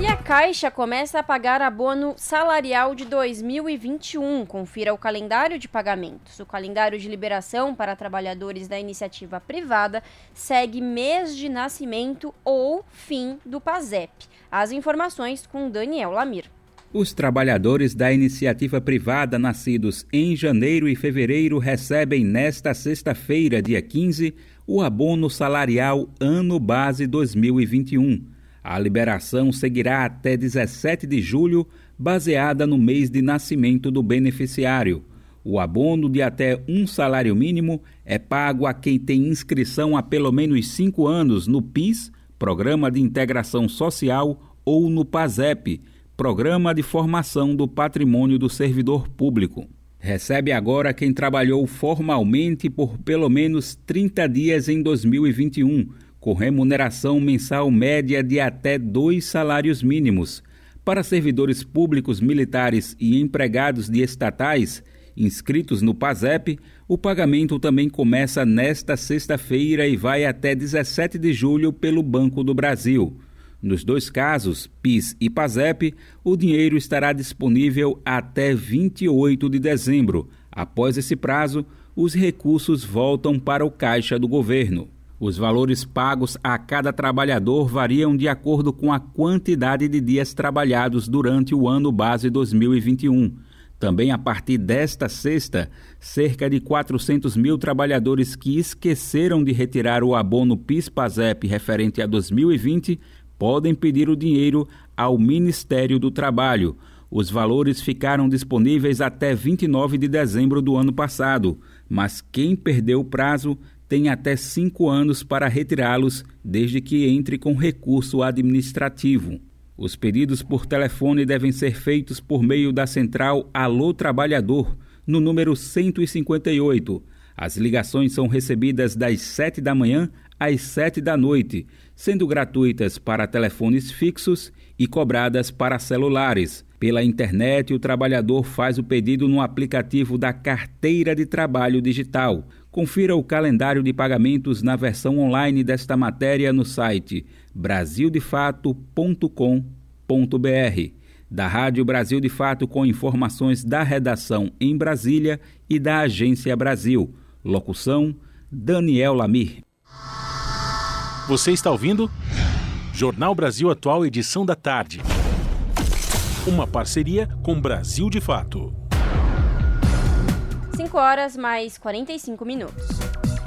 E a Caixa começa a pagar abono salarial de 2021. Confira o calendário de pagamentos. O calendário de liberação para trabalhadores da iniciativa privada segue mês de nascimento ou fim do PASEP. As informações com Daniel Lamir. Os trabalhadores da iniciativa privada nascidos em janeiro e fevereiro recebem nesta sexta-feira, dia 15, o abono salarial ano base 2021. A liberação seguirá até 17 de julho, baseada no mês de nascimento do beneficiário. O abono de até um salário mínimo é pago a quem tem inscrição há pelo menos cinco anos no PIS, Programa de Integração Social, ou no PASEP Programa de Formação do Patrimônio do Servidor Público. Recebe agora quem trabalhou formalmente por pelo menos 30 dias em 2021, com remuneração mensal média de até dois salários mínimos. Para servidores públicos militares e empregados de estatais inscritos no PASEP, o pagamento também começa nesta sexta-feira e vai até 17 de julho pelo Banco do Brasil. Nos dois casos, PIS e PASEP, o dinheiro estará disponível até 28 de dezembro. Após esse prazo, os recursos voltam para o caixa do governo. Os valores pagos a cada trabalhador variam de acordo com a quantidade de dias trabalhados durante o ano base 2021. Também a partir desta sexta, cerca de 400 mil trabalhadores que esqueceram de retirar o abono PIS-PASEP referente a 2020 podem pedir o dinheiro ao Ministério do Trabalho. Os valores ficaram disponíveis até 29 de dezembro do ano passado, mas quem perdeu o prazo tem até cinco anos para retirá-los, desde que entre com recurso administrativo. Os pedidos por telefone devem ser feitos por meio da central Alô Trabalhador, no número 158. As ligações são recebidas das 7 da manhã às 7 da noite, sendo gratuitas para telefones fixos e cobradas para celulares. Pela internet, o trabalhador faz o pedido no aplicativo da Carteira de Trabalho Digital. Confira o calendário de pagamentos na versão online desta matéria no site brasildefato.com.br. Da Rádio Brasil de Fato com informações da redação em Brasília e da Agência Brasil. Locução: Daniel Lamir. Você está ouvindo? Jornal Brasil Atual, edição da tarde. Uma parceria com Brasil de Fato. 5 horas mais 45 minutos.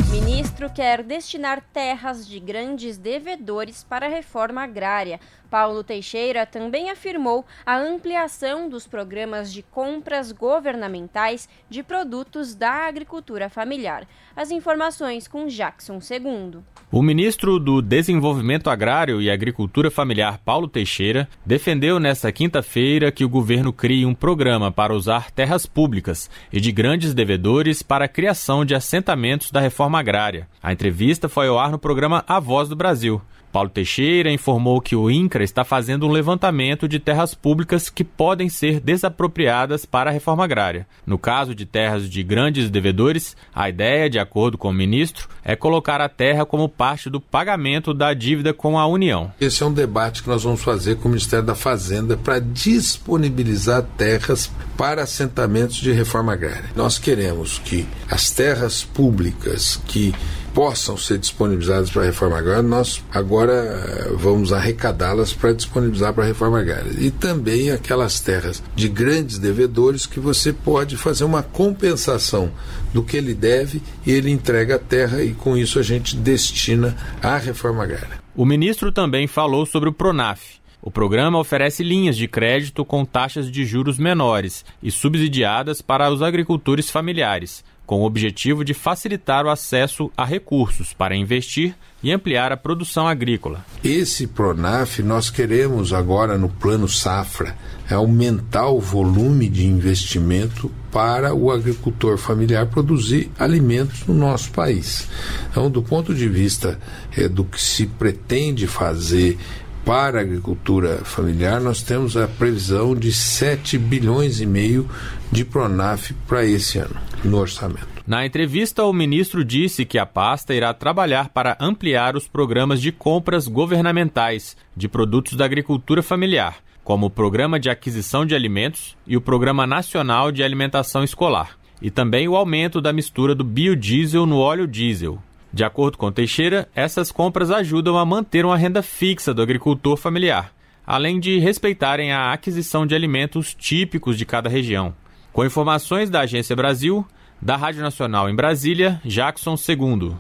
Ministro quer destinar terras de grandes devedores para a reforma agrária. Paulo Teixeira também afirmou a ampliação dos programas de compras governamentais de produtos da agricultura familiar. As informações com Jackson II. O ministro do Desenvolvimento Agrário e Agricultura Familiar, Paulo Teixeira, defendeu nesta quinta-feira que o governo crie um programa para usar terras públicas e de grandes devedores para a criação de assentamentos da reforma agrária. A entrevista foi ao ar no programa A Voz do Brasil. Paulo Teixeira informou que o INCRA está fazendo um levantamento de terras públicas que podem ser desapropriadas para a reforma agrária. No caso de terras de grandes devedores, a ideia, de acordo com o ministro, é colocar a terra como parte do pagamento da dívida com a União. Esse é um debate que nós vamos fazer com o Ministério da Fazenda para disponibilizar terras para assentamentos de reforma agrária. Nós queremos que as terras públicas que possam ser disponibilizadas para a reforma agrária, nós agora eh, vamos arrecadá-las para disponibilizar para a reforma agrária. E também aquelas terras de grandes devedores que você pode fazer uma compensação do que ele deve e ele entrega a terra e com isso a gente destina à reforma agrária. O ministro também falou sobre o Pronaf. O programa oferece linhas de crédito com taxas de juros menores e subsidiadas para os agricultores familiares com o objetivo de facilitar o acesso a recursos para investir e ampliar a produção agrícola. Esse Pronaf nós queremos agora no plano safra aumentar o volume de investimento para o agricultor familiar produzir alimentos no nosso país. Então, do ponto de vista é, do que se pretende fazer para a agricultura familiar, nós temos a previsão de 7 bilhões e meio de Pronaf para esse ano, no orçamento. Na entrevista, o ministro disse que a pasta irá trabalhar para ampliar os programas de compras governamentais de produtos da agricultura familiar, como o Programa de Aquisição de Alimentos e o Programa Nacional de Alimentação Escolar, e também o aumento da mistura do biodiesel no óleo diesel, de acordo com Teixeira, essas compras ajudam a manter uma renda fixa do agricultor familiar, além de respeitarem a aquisição de alimentos típicos de cada região. Com informações da Agência Brasil, da Rádio Nacional em Brasília, Jackson II.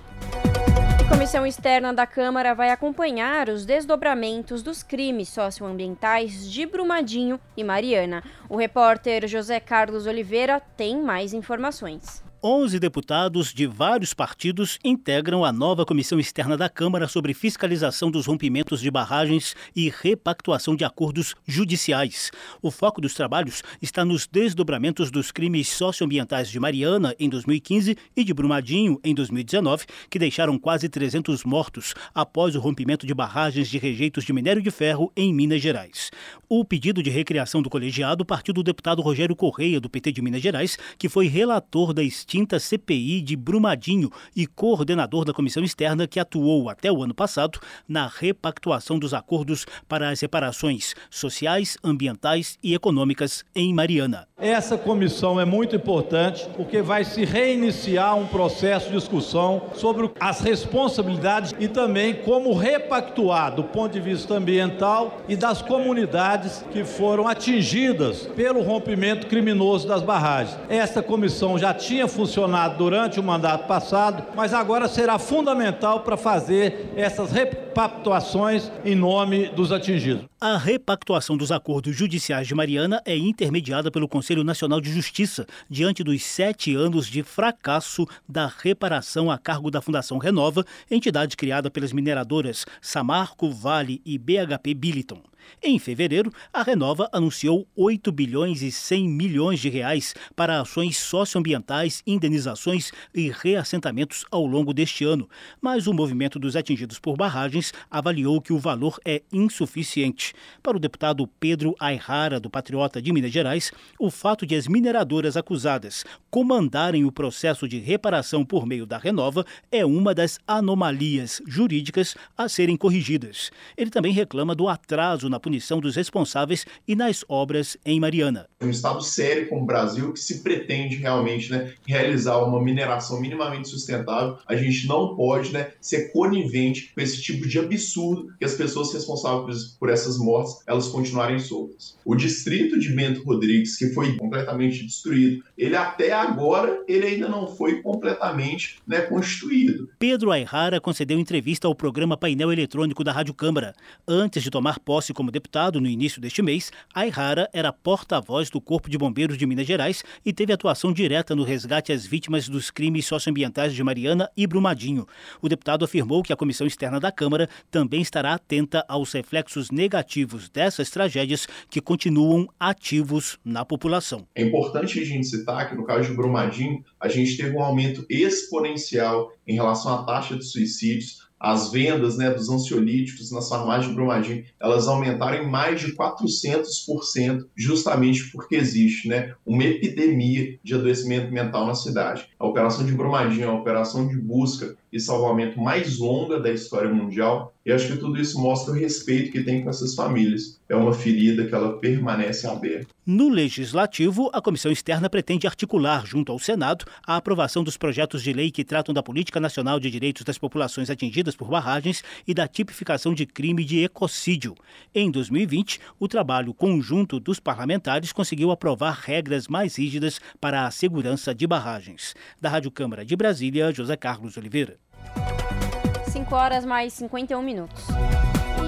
A Comissão Externa da Câmara vai acompanhar os desdobramentos dos crimes socioambientais de Brumadinho e Mariana. O repórter José Carlos Oliveira tem mais informações. 11 deputados de vários partidos integram a nova comissão externa da Câmara sobre fiscalização dos rompimentos de barragens e repactuação de acordos judiciais. O foco dos trabalhos está nos desdobramentos dos crimes socioambientais de Mariana em 2015 e de Brumadinho em 2019, que deixaram quase 300 mortos após o rompimento de barragens de rejeitos de minério de ferro em Minas Gerais. O pedido de recriação do colegiado partiu do deputado Rogério Correia, do PT de Minas Gerais, que foi relator da extinta CPI de Brumadinho e coordenador da comissão externa que atuou até o ano passado na repactuação dos acordos para as reparações sociais, ambientais e econômicas em Mariana. Essa comissão é muito importante porque vai se reiniciar um processo de discussão sobre as responsabilidades e também como repactuar do ponto de vista ambiental e das comunidades que foram atingidas pelo rompimento criminoso das barragens. Essa comissão já tinha funcionado durante o mandato passado, mas agora será fundamental para fazer essas repactuações em nome dos atingidos. A repactuação dos acordos judiciais de Mariana é intermediada pelo Conselho Nacional de Justiça, diante dos sete anos de fracasso da reparação a cargo da Fundação Renova, entidade criada pelas mineradoras Samarco, Vale e BHP Billiton. Em fevereiro, a Renova anunciou 8 bilhões e 100 milhões de reais para ações socioambientais, indenizações e reassentamentos ao longo deste ano, mas o movimento dos atingidos por barragens avaliou que o valor é insuficiente. Para o deputado Pedro Ayrara, do Patriota de Minas Gerais, o fato de as mineradoras acusadas comandarem o processo de reparação por meio da Renova é uma das anomalias jurídicas a serem corrigidas. Ele também reclama do atraso na na punição dos responsáveis e nas obras em Mariana. Um Estado sério como o Brasil, que se pretende realmente né, realizar uma mineração minimamente sustentável, a gente não pode né, ser conivente com esse tipo de absurdo que as pessoas responsáveis por essas mortes elas continuarem soltas. O distrito de Bento Rodrigues, que foi completamente destruído, ele até agora ele ainda não foi completamente né, constituído. Pedro Ayrara concedeu entrevista ao programa Painel Eletrônico da Rádio Câmara. Antes de tomar posse como como deputado no início deste mês, Ayrara era porta-voz do Corpo de Bombeiros de Minas Gerais e teve atuação direta no resgate às vítimas dos crimes socioambientais de Mariana e Brumadinho. O deputado afirmou que a Comissão Externa da Câmara também estará atenta aos reflexos negativos dessas tragédias que continuam ativos na população. É importante a gente citar que no caso de Brumadinho, a gente teve um aumento exponencial em relação à taxa de suicídios as vendas né, dos ansiolíticos nas farmácias de Brumadinho, elas aumentaram em mais de 400%, justamente porque existe né, uma epidemia de adoecimento mental na cidade. A operação de Brumadinho é uma operação de busca e salvamento mais longa da história mundial, e acho que tudo isso mostra o respeito que tem com essas famílias. É uma ferida que ela permanece aberta. No Legislativo, a Comissão Externa pretende articular, junto ao Senado, a aprovação dos projetos de lei que tratam da Política Nacional de Direitos das Populações Atingidas por Barragens e da tipificação de crime de ecocídio. Em 2020, o trabalho conjunto dos parlamentares conseguiu aprovar regras mais rígidas para a segurança de barragens. Da Rádio Câmara de Brasília, José Carlos Oliveira. 5 horas mais 51 minutos.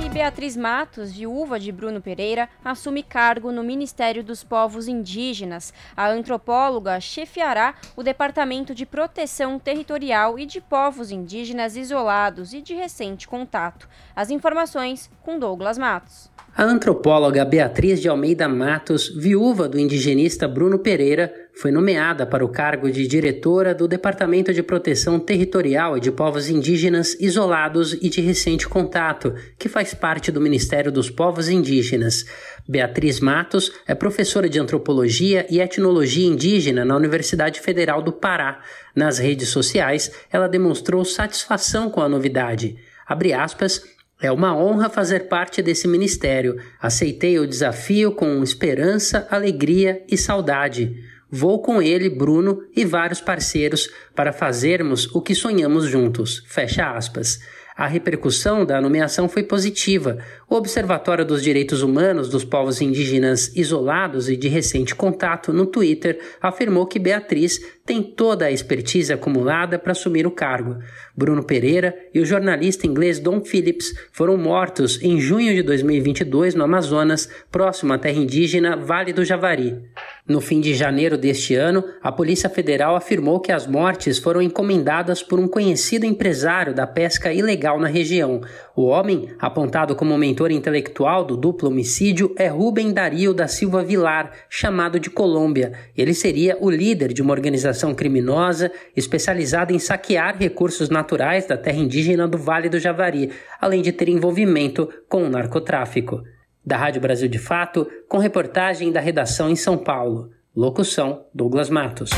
E Beatriz Matos, viúva de Bruno Pereira, assume cargo no Ministério dos Povos Indígenas. A antropóloga chefiará o Departamento de Proteção Territorial e de Povos Indígenas Isolados e de recente contato. As informações com Douglas Matos. A antropóloga Beatriz de Almeida Matos, viúva do indigenista Bruno Pereira, foi nomeada para o cargo de diretora do Departamento de Proteção Territorial e de Povos Indígenas Isolados e de Recente Contato, que faz parte do Ministério dos Povos Indígenas. Beatriz Matos é professora de antropologia e etnologia indígena na Universidade Federal do Pará. Nas redes sociais, ela demonstrou satisfação com a novidade. Abre aspas, é uma honra fazer parte desse ministério. Aceitei o desafio com esperança, alegria e saudade. Vou com ele, Bruno e vários parceiros para fazermos o que sonhamos juntos. Fecha aspas. A repercussão da nomeação foi positiva. O Observatório dos Direitos Humanos dos Povos Indígenas Isolados e de recente contato no Twitter afirmou que Beatriz tem toda a expertise acumulada para assumir o cargo. Bruno Pereira e o jornalista inglês Don Phillips foram mortos em junho de 2022 no Amazonas, próximo à terra indígena Vale do Javari. No fim de janeiro deste ano, a Polícia Federal afirmou que as mortes foram encomendadas por um conhecido empresário da pesca ilegal na região. O homem, apontado como mentor intelectual do duplo homicídio, é Rubem Dario da Silva Vilar, chamado de Colômbia. Ele seria o líder de uma organização criminosa especializada em saquear recursos naturais da terra indígena do Vale do Javari, além de ter envolvimento com o narcotráfico da Rádio Brasil de Fato, com reportagem da redação em São Paulo. Locução: Douglas Matos.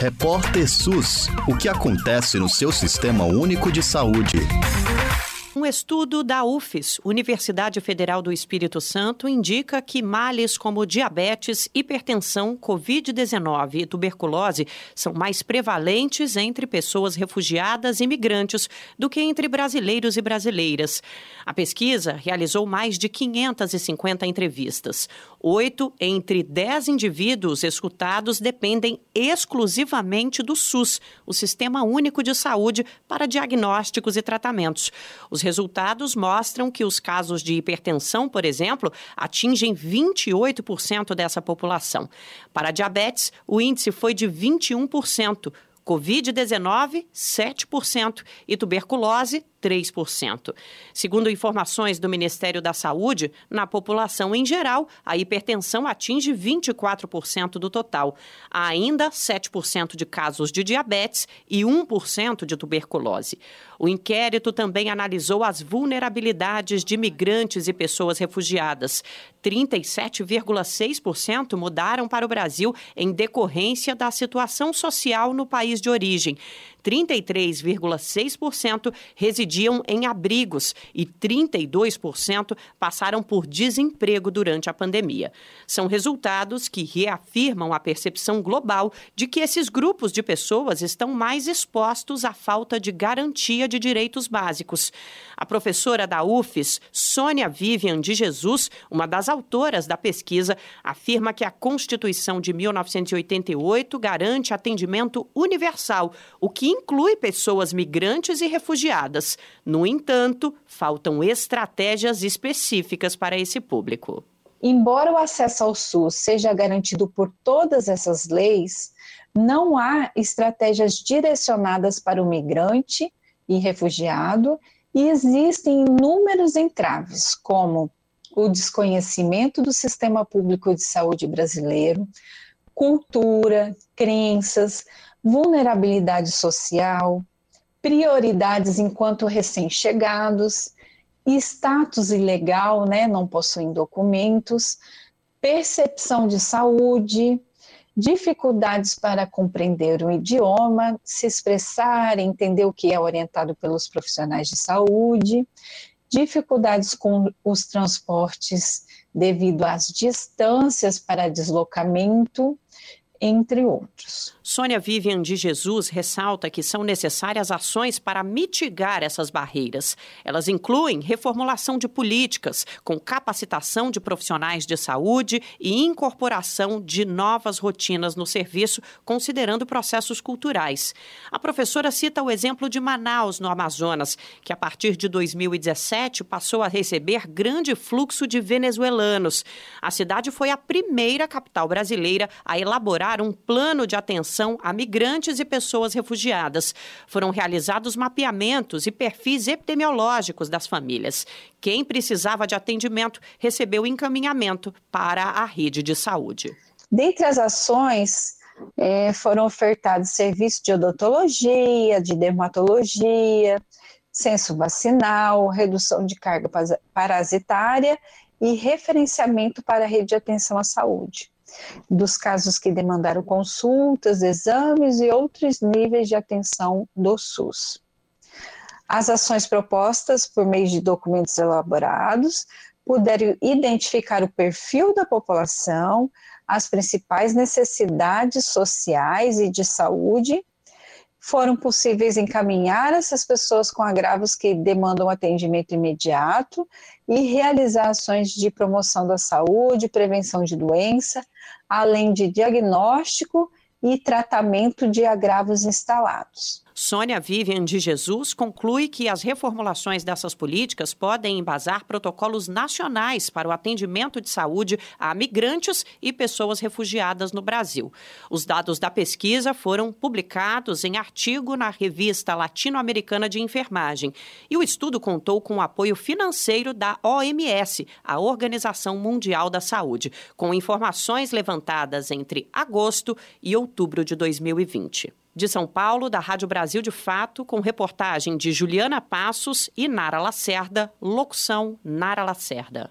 Repórter SUS: O que acontece no seu sistema único de saúde? Um estudo da UFES, Universidade Federal do Espírito Santo, indica que males como diabetes, hipertensão, Covid-19 e tuberculose são mais prevalentes entre pessoas refugiadas e migrantes do que entre brasileiros e brasileiras. A pesquisa realizou mais de 550 entrevistas. Oito entre dez indivíduos escutados dependem exclusivamente do SUS, o Sistema Único de Saúde, para diagnósticos e tratamentos. Os resultados mostram que os casos de hipertensão, por exemplo, atingem 28% dessa população. Para diabetes, o índice foi de 21%. Covid-19, 7% e tuberculose, 3%. Segundo informações do Ministério da Saúde, na população em geral, a hipertensão atinge 24% do total. Há ainda 7% de casos de diabetes e 1% de tuberculose. O inquérito também analisou as vulnerabilidades de migrantes e pessoas refugiadas. 37,6% mudaram para o Brasil em decorrência da situação social no país de origem. 33,6% residiam em abrigos e 32% passaram por desemprego durante a pandemia. São resultados que reafirmam a percepção global de que esses grupos de pessoas estão mais expostos à falta de garantia de direitos básicos. A professora da UFES, Sônia Vivian de Jesus, uma das autoras da pesquisa, afirma que a Constituição de 1988 garante atendimento universal, o que inclui pessoas migrantes e refugiadas. No entanto, faltam estratégias específicas para esse público. Embora o acesso ao SUS seja garantido por todas essas leis, não há estratégias direcionadas para o migrante e refugiado e existem inúmeros entraves, como o desconhecimento do sistema público de saúde brasileiro, cultura, crenças, vulnerabilidade social, prioridades enquanto recém-chegados, status ilegal, né, não possuem documentos, percepção de saúde, dificuldades para compreender o idioma, se expressar, entender o que é orientado pelos profissionais de saúde, dificuldades com os transportes devido às distâncias para deslocamento, entre outros. Sônia Vivian de Jesus ressalta que são necessárias ações para mitigar essas barreiras. Elas incluem reformulação de políticas, com capacitação de profissionais de saúde e incorporação de novas rotinas no serviço, considerando processos culturais. A professora cita o exemplo de Manaus, no Amazonas, que a partir de 2017 passou a receber grande fluxo de venezuelanos. A cidade foi a primeira capital brasileira a elaborar um plano de atenção atenção a migrantes e pessoas refugiadas. Foram realizados mapeamentos e perfis epidemiológicos das famílias. Quem precisava de atendimento recebeu encaminhamento para a rede de saúde. Dentre as ações, é, foram ofertados serviços de odontologia, de dermatologia, censo vacinal, redução de carga parasitária e referenciamento para a rede de atenção à saúde dos casos que demandaram consultas, exames e outros níveis de atenção do SUS. As ações propostas por meio de documentos elaborados puderam identificar o perfil da população, as principais necessidades sociais e de saúde, foram possíveis encaminhar essas pessoas com agravos que demandam atendimento imediato e realizar ações de promoção da saúde, prevenção de doença, além de diagnóstico e tratamento de agravos instalados. Sônia Vivian de Jesus conclui que as reformulações dessas políticas podem embasar protocolos nacionais para o atendimento de saúde a migrantes e pessoas refugiadas no Brasil. Os dados da pesquisa foram publicados em artigo na revista Latino-Americana de Enfermagem e o estudo contou com o apoio financeiro da OMS, a Organização Mundial da Saúde, com informações levantadas entre agosto e outubro de 2020. De São Paulo, da Rádio Brasil de Fato, com reportagem de Juliana Passos e Nara Lacerda, locução Nara Lacerda.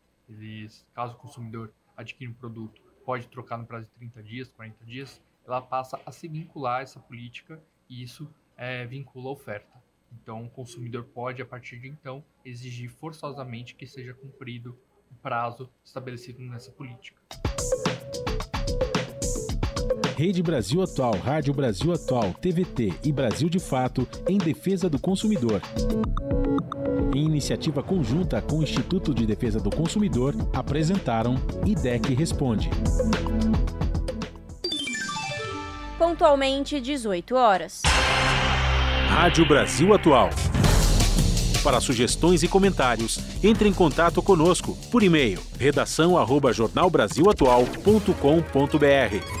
eles, caso o consumidor adquira um produto, pode trocar no prazo de 30 dias, 40 dias, ela passa a se vincular a essa política e isso é, vincula a oferta. Então, o consumidor pode, a partir de então, exigir forçosamente que seja cumprido o prazo estabelecido nessa política. Rede Brasil Atual, Rádio Brasil Atual, TVT e Brasil de Fato em defesa do consumidor. Em iniciativa conjunta com o Instituto de Defesa do Consumidor, apresentaram IDEC Responde. Pontualmente 18 horas. Rádio Brasil Atual. Para sugestões e comentários, entre em contato conosco por e-mail redação@jornalbrasilatual.com.br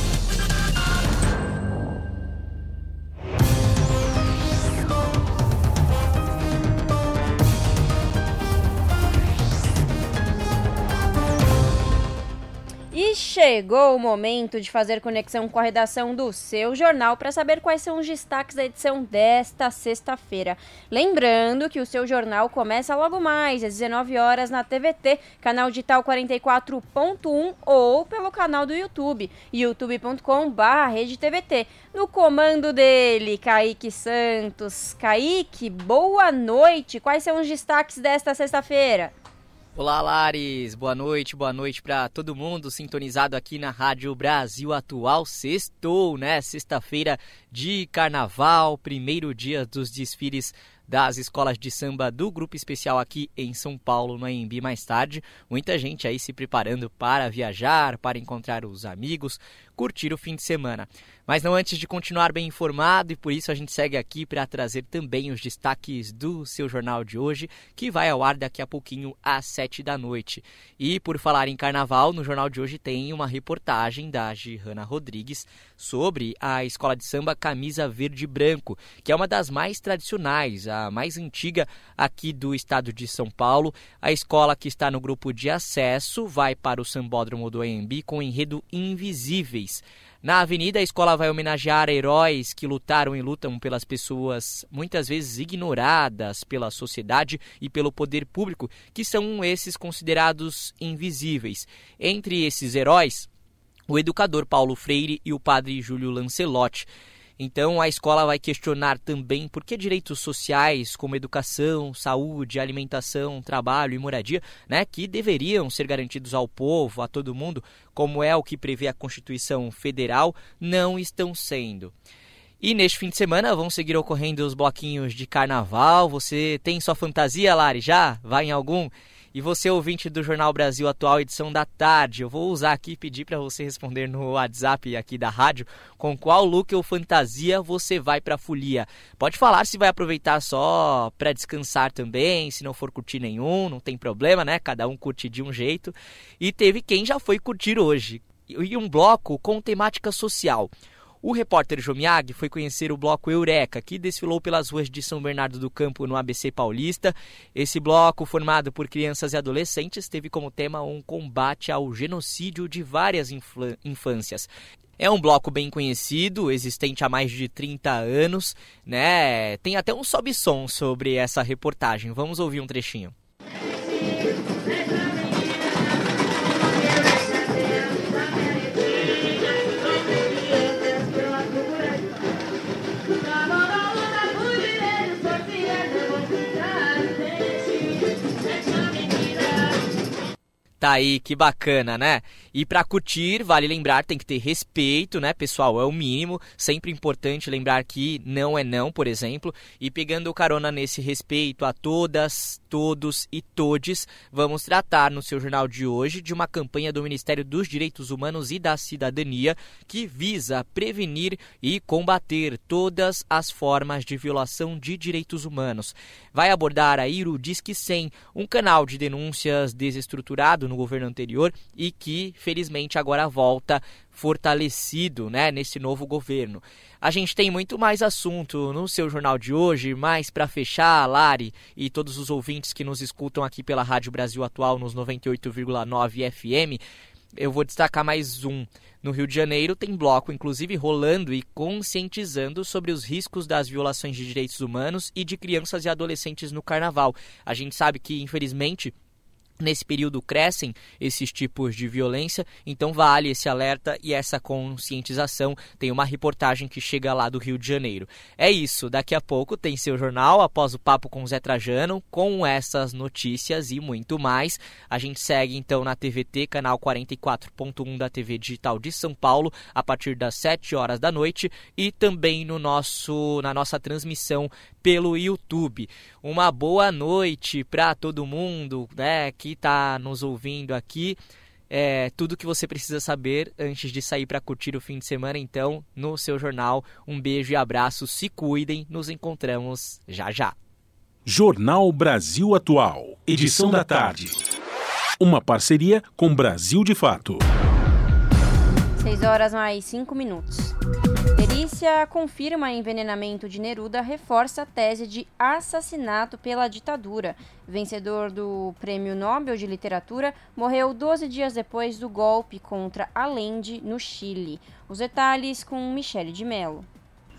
Chegou o momento de fazer conexão com a redação do seu jornal para saber quais são os destaques da edição desta sexta-feira. Lembrando que o seu jornal começa logo mais às 19 horas na TVT, canal digital 44.1 ou pelo canal do YouTube, youtube.com/redetvt. No comando dele, Kaique Santos. Kaique, boa noite. Quais são os destaques desta sexta-feira? Olá, Lares. Boa noite, boa noite para todo mundo sintonizado aqui na Rádio Brasil Atual. Sextou, né? Sexta-feira de carnaval, primeiro dia dos desfiles das escolas de samba do Grupo Especial aqui em São Paulo, no AMB, mais tarde. Muita gente aí se preparando para viajar, para encontrar os amigos, curtir o fim de semana. Mas não antes de continuar bem informado, e por isso a gente segue aqui para trazer também os destaques do seu jornal de hoje, que vai ao ar daqui a pouquinho às sete da noite. E por falar em carnaval, no jornal de hoje tem uma reportagem da Gihana Rodrigues sobre a escola de samba Camisa Verde e Branco, que é uma das mais tradicionais, a mais antiga aqui do estado de São Paulo. A escola que está no grupo de acesso vai para o Sambódromo do AMB com enredo Invisíveis. Na avenida, a escola vai homenagear heróis que lutaram e lutam pelas pessoas muitas vezes ignoradas pela sociedade e pelo poder público, que são esses considerados invisíveis. Entre esses heróis, o educador Paulo Freire e o padre Júlio Lancelotti. Então a escola vai questionar também por que direitos sociais como educação, saúde, alimentação, trabalho e moradia, né, que deveriam ser garantidos ao povo, a todo mundo, como é o que prevê a Constituição Federal, não estão sendo. E neste fim de semana vão seguir ocorrendo os bloquinhos de carnaval. Você tem sua fantasia, Lari? Já? Vai em algum? E você, ouvinte do Jornal Brasil Atual, edição da tarde, eu vou usar aqui e pedir para você responder no WhatsApp aqui da rádio com qual look ou fantasia você vai para a folia. Pode falar se vai aproveitar só para descansar também, se não for curtir nenhum, não tem problema, né? Cada um curte de um jeito. E teve quem já foi curtir hoje. E um bloco com temática social. O repórter Jomiag foi conhecer o bloco Eureka, que desfilou pelas ruas de São Bernardo do Campo no ABC Paulista. Esse bloco, formado por crianças e adolescentes, teve como tema um combate ao genocídio de várias infâncias. É um bloco bem conhecido, existente há mais de 30 anos, né? Tem até um sobe-som sobre essa reportagem. Vamos ouvir um trechinho. Tá aí, que bacana, né? E para curtir, vale lembrar, tem que ter respeito, né, pessoal? É o mínimo. Sempre importante lembrar que não é não, por exemplo. E pegando carona nesse respeito a todas, todos e todes, vamos tratar no seu jornal de hoje de uma campanha do Ministério dos Direitos Humanos e da Cidadania que visa prevenir e combater todas as formas de violação de direitos humanos. Vai abordar a Iro Disque 100, um canal de denúncias desestruturado no governo anterior e que, felizmente, agora volta fortalecido né, nesse novo governo. A gente tem muito mais assunto no seu jornal de hoje, mas para fechar, Lari e todos os ouvintes que nos escutam aqui pela Rádio Brasil Atual nos 98,9 FM, eu vou destacar mais um. No Rio de Janeiro tem bloco, inclusive, rolando e conscientizando sobre os riscos das violações de direitos humanos e de crianças e adolescentes no carnaval. A gente sabe que, infelizmente, Nesse período crescem esses tipos de violência, então vale esse alerta e essa conscientização. Tem uma reportagem que chega lá do Rio de Janeiro. É isso, daqui a pouco tem seu jornal após o papo com Zé Trajano, com essas notícias e muito mais. A gente segue então na TVT, canal 44.1 da TV Digital de São Paulo, a partir das 7 horas da noite e também no nosso na nossa transmissão pelo YouTube. Uma boa noite para todo mundo, né, que está nos ouvindo aqui. É, tudo que você precisa saber antes de sair para curtir o fim de semana, então, no seu jornal. Um beijo e abraço, se cuidem, nos encontramos já já. Jornal Brasil Atual, edição da tarde. Uma parceria com Brasil de Fato. 6 horas mais 5 minutos. Perícia confirma envenenamento de Neruda, reforça a tese de assassinato pela ditadura. Vencedor do Prêmio Nobel de Literatura morreu 12 dias depois do golpe contra Allende no Chile. Os detalhes com Michele de Mello.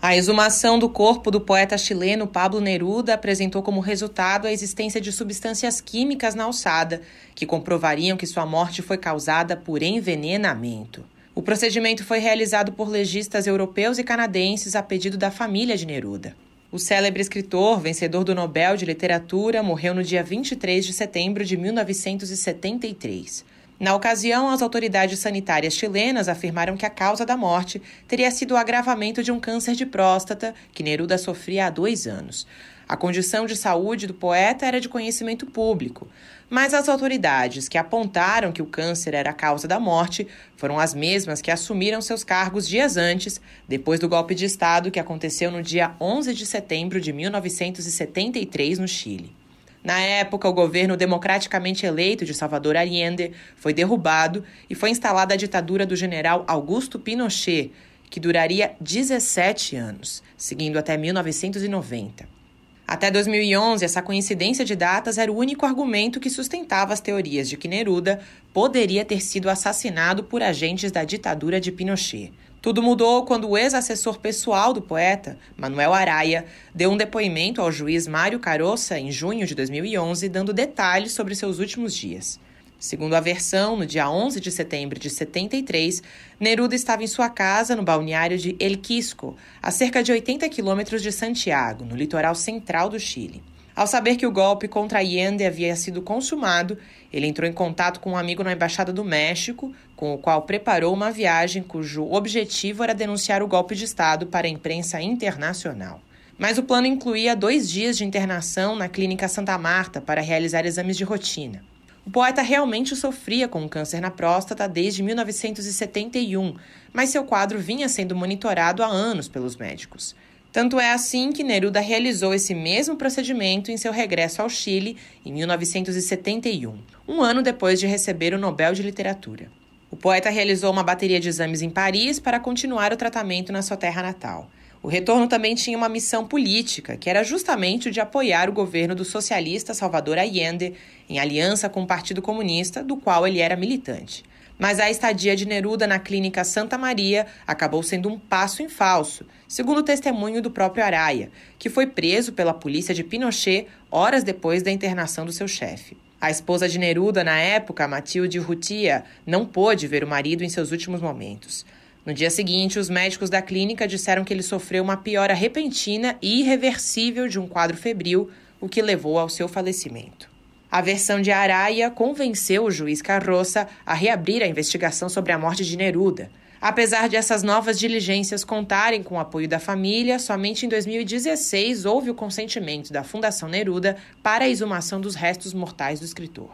A exumação do corpo do poeta chileno Pablo Neruda apresentou como resultado a existência de substâncias químicas na alçada, que comprovariam que sua morte foi causada por envenenamento. O procedimento foi realizado por legistas europeus e canadenses a pedido da família de Neruda. O célebre escritor, vencedor do Nobel de Literatura, morreu no dia 23 de setembro de 1973. Na ocasião, as autoridades sanitárias chilenas afirmaram que a causa da morte teria sido o agravamento de um câncer de próstata que Neruda sofria há dois anos. A condição de saúde do poeta era de conhecimento público, mas as autoridades que apontaram que o câncer era a causa da morte foram as mesmas que assumiram seus cargos dias antes, depois do golpe de Estado que aconteceu no dia 11 de setembro de 1973 no Chile. Na época, o governo democraticamente eleito de Salvador Allende foi derrubado e foi instalada a ditadura do general Augusto Pinochet, que duraria 17 anos, seguindo até 1990. Até 2011, essa coincidência de datas era o único argumento que sustentava as teorias de que Neruda poderia ter sido assassinado por agentes da ditadura de Pinochet. Tudo mudou quando o ex-assessor pessoal do poeta, Manuel Araia, deu um depoimento ao juiz Mário Caroça em junho de 2011, dando detalhes sobre seus últimos dias. Segundo a versão, no dia 11 de setembro de 73, Neruda estava em sua casa no balneário de El Quisco, a cerca de 80 quilômetros de Santiago, no litoral central do Chile. Ao saber que o golpe contra Allende havia sido consumado, ele entrou em contato com um amigo na Embaixada do México, com o qual preparou uma viagem cujo objetivo era denunciar o golpe de Estado para a imprensa internacional. Mas o plano incluía dois dias de internação na Clínica Santa Marta para realizar exames de rotina. O poeta realmente sofria com câncer na próstata desde 1971, mas seu quadro vinha sendo monitorado há anos pelos médicos. Tanto é assim que Neruda realizou esse mesmo procedimento em seu regresso ao Chile em 1971, um ano depois de receber o Nobel de Literatura. O poeta realizou uma bateria de exames em Paris para continuar o tratamento na sua terra natal. O retorno também tinha uma missão política, que era justamente o de apoiar o governo do socialista Salvador Allende, em aliança com o Partido Comunista, do qual ele era militante. Mas a estadia de Neruda na clínica Santa Maria acabou sendo um passo em falso, segundo o testemunho do próprio Araia, que foi preso pela polícia de Pinochet horas depois da internação do seu chefe. A esposa de Neruda, na época, Matilde Rutia, não pôde ver o marido em seus últimos momentos. No dia seguinte, os médicos da clínica disseram que ele sofreu uma piora repentina e irreversível de um quadro febril, o que levou ao seu falecimento. A versão de Araia convenceu o juiz Carroça a reabrir a investigação sobre a morte de Neruda. Apesar de essas novas diligências contarem com o apoio da família, somente em 2016 houve o consentimento da Fundação Neruda para a exumação dos restos mortais do escritor.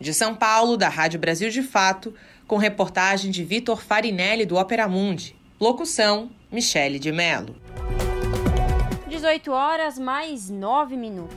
De São Paulo, da Rádio Brasil de Fato, com reportagem de Vitor Farinelli do Opera Mundi. Locução: Michele de Mello. 18 horas mais 9 minutos.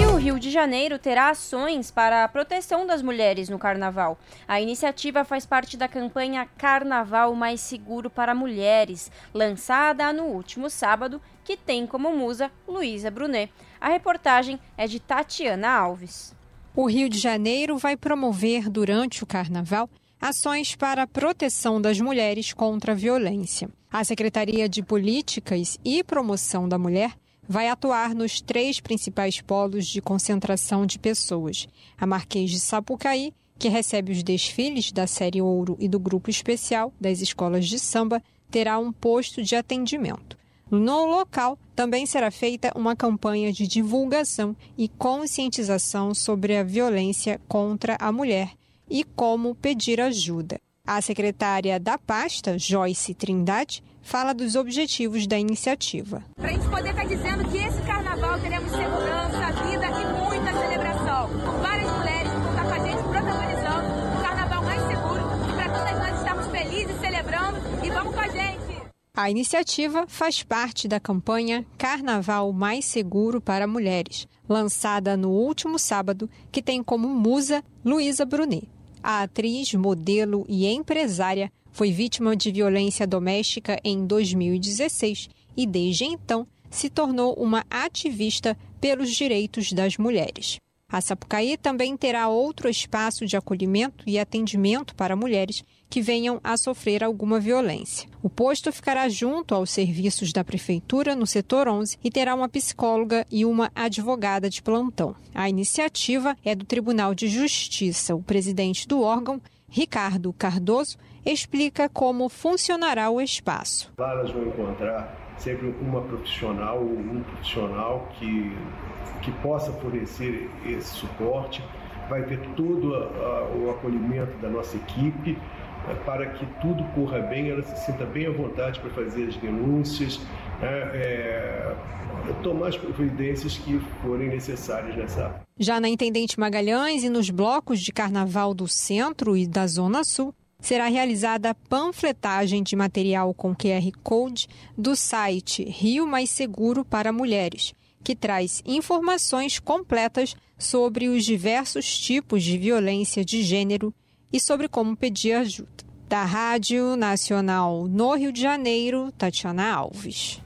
E o Rio de Janeiro terá ações para a proteção das mulheres no carnaval. A iniciativa faz parte da campanha Carnaval Mais Seguro para Mulheres, lançada no último sábado, que tem como musa Luísa Brunet. A reportagem é de Tatiana Alves. O Rio de Janeiro vai promover durante o carnaval ações para a proteção das mulheres contra a violência. A Secretaria de Políticas e Promoção da Mulher vai atuar nos três principais polos de concentração de pessoas: a Marquês de Sapucaí, que recebe os desfiles da série Ouro e do grupo especial das escolas de samba, terá um posto de atendimento. No local também será feita uma campanha de divulgação e conscientização sobre a violência contra a mulher e como pedir ajuda. A secretária da pasta, Joyce Trindade, fala dos objetivos da iniciativa. Para a gente poder estar tá dizendo que esse carnaval teremos segurança, vida e muita celebração. Com várias mulheres que vão estar com a gente protagonizando um carnaval mais seguro e para todas nós estarmos felizes celebrando e vamos com a gente. A iniciativa faz parte da campanha Carnaval Mais Seguro para Mulheres, lançada no último sábado, que tem como musa Luísa Brunet. A atriz, modelo e empresária foi vítima de violência doméstica em 2016 e, desde então, se tornou uma ativista pelos direitos das mulheres. A Sapucaí também terá outro espaço de acolhimento e atendimento para mulheres que venham a sofrer alguma violência. O posto ficará junto aos serviços da Prefeitura no setor 11 e terá uma psicóloga e uma advogada de plantão. A iniciativa é do Tribunal de Justiça. O presidente do órgão, Ricardo Cardoso, explica como funcionará o espaço. Elas vão encontrar sempre uma profissional ou um profissional que que possa fornecer esse suporte, vai ter todo a, a, o acolhimento da nossa equipe para que tudo corra bem, ela se sinta bem à vontade para fazer as denúncias, né, é, tomar as providências que forem necessárias nessa área. Já na Intendente Magalhães e nos blocos de carnaval do centro e da Zona Sul, será realizada panfletagem de material com QR Code do site Rio Mais Seguro para Mulheres que traz informações completas sobre os diversos tipos de violência de gênero e sobre como pedir ajuda. Da Rádio Nacional no Rio de Janeiro, Tatiana Alves.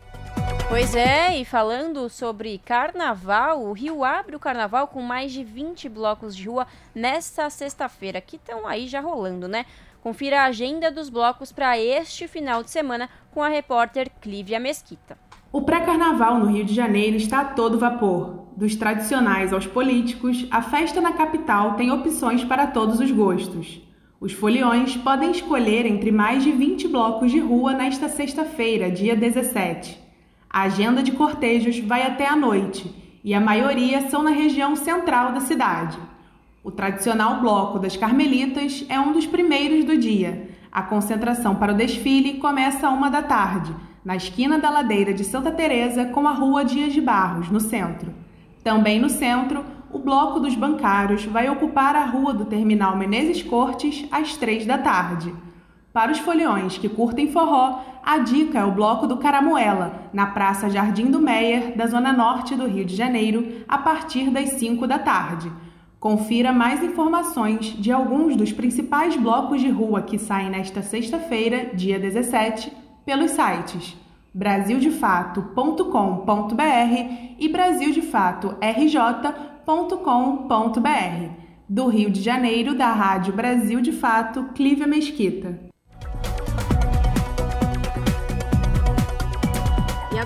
Pois é, e falando sobre carnaval, o Rio abre o carnaval com mais de 20 blocos de rua nesta sexta-feira, que estão aí já rolando, né? Confira a agenda dos blocos para este final de semana com a repórter Clívia Mesquita. O pré-carnaval no Rio de Janeiro está a todo vapor. Dos tradicionais aos políticos, a festa na capital tem opções para todos os gostos. Os foliões podem escolher entre mais de 20 blocos de rua nesta sexta-feira, dia 17. A agenda de cortejos vai até a noite e a maioria são na região central da cidade. O tradicional bloco das Carmelitas é um dos primeiros do dia. A concentração para o desfile começa a uma da tarde na esquina da ladeira de Santa Teresa com a Rua Dias de Barros, no centro. Também no centro, o bloco dos bancários vai ocupar a Rua do Terminal Menezes Cortes às três da tarde. Para os foliões que curtem forró, a dica é o bloco do Caramuela, na Praça Jardim do Meier, da zona norte do Rio de Janeiro, a partir das 5 da tarde. Confira mais informações de alguns dos principais blocos de rua que saem nesta sexta-feira, dia 17, pelos sites brasildefato.com.br e brasildefatorj.com.br. Do Rio de Janeiro, da Rádio Brasil de Fato, Clívia Mesquita.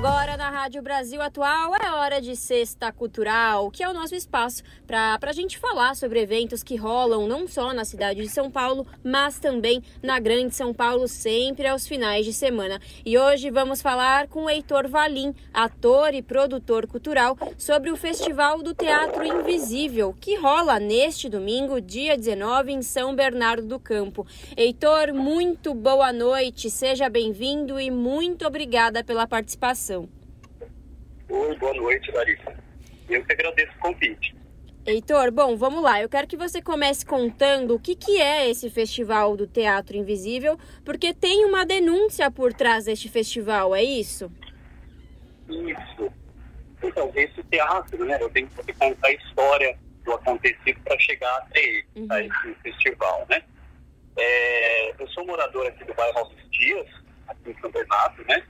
Agora na Rádio Brasil Atual é hora de Sexta Cultural, que é o nosso espaço para a gente falar sobre eventos que rolam não só na cidade de São Paulo, mas também na Grande São Paulo, sempre aos finais de semana. E hoje vamos falar com o Heitor Valim, ator e produtor cultural, sobre o Festival do Teatro Invisível, que rola neste domingo, dia 19, em São Bernardo do Campo. Heitor, muito boa noite, seja bem-vindo e muito obrigada pela participação participação. Oi, boa noite, Larissa. Eu que agradeço o convite. Heitor, bom, vamos lá. Eu quero que você comece contando o que, que é esse Festival do Teatro Invisível, porque tem uma denúncia por trás deste festival, é isso? Isso. Então, esse teatro, né, eu tenho que contar a história do acontecido para chegar até ele, uhum. a esse festival, né? É, eu sou morador aqui do bairro Alves Dias, aqui em São Bernardo, né?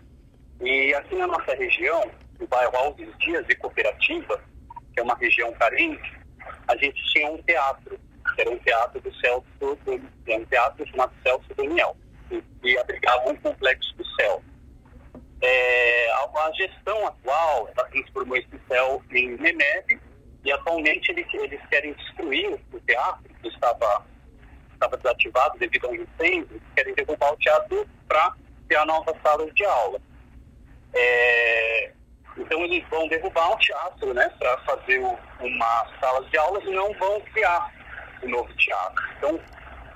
E aqui na nossa região, no bairro Alves Dias e Cooperativa, que é uma região carente, a gente tinha um teatro, que era um teatro do Celso, do, um teatro chamado Celso Daniel, que abrigava um complexo do céu. É, a, a, gestão atual ela transformou esse céu em NEMEB e atualmente eles, eles querem destruir o teatro, que estava, estava desativado devido a um incêndio, querem derrubar o teatro para criar novas salas de aula. É, então eles vão derrubar um teatro, né, para fazer o, uma sala de aulas e não vão criar um novo teatro. Então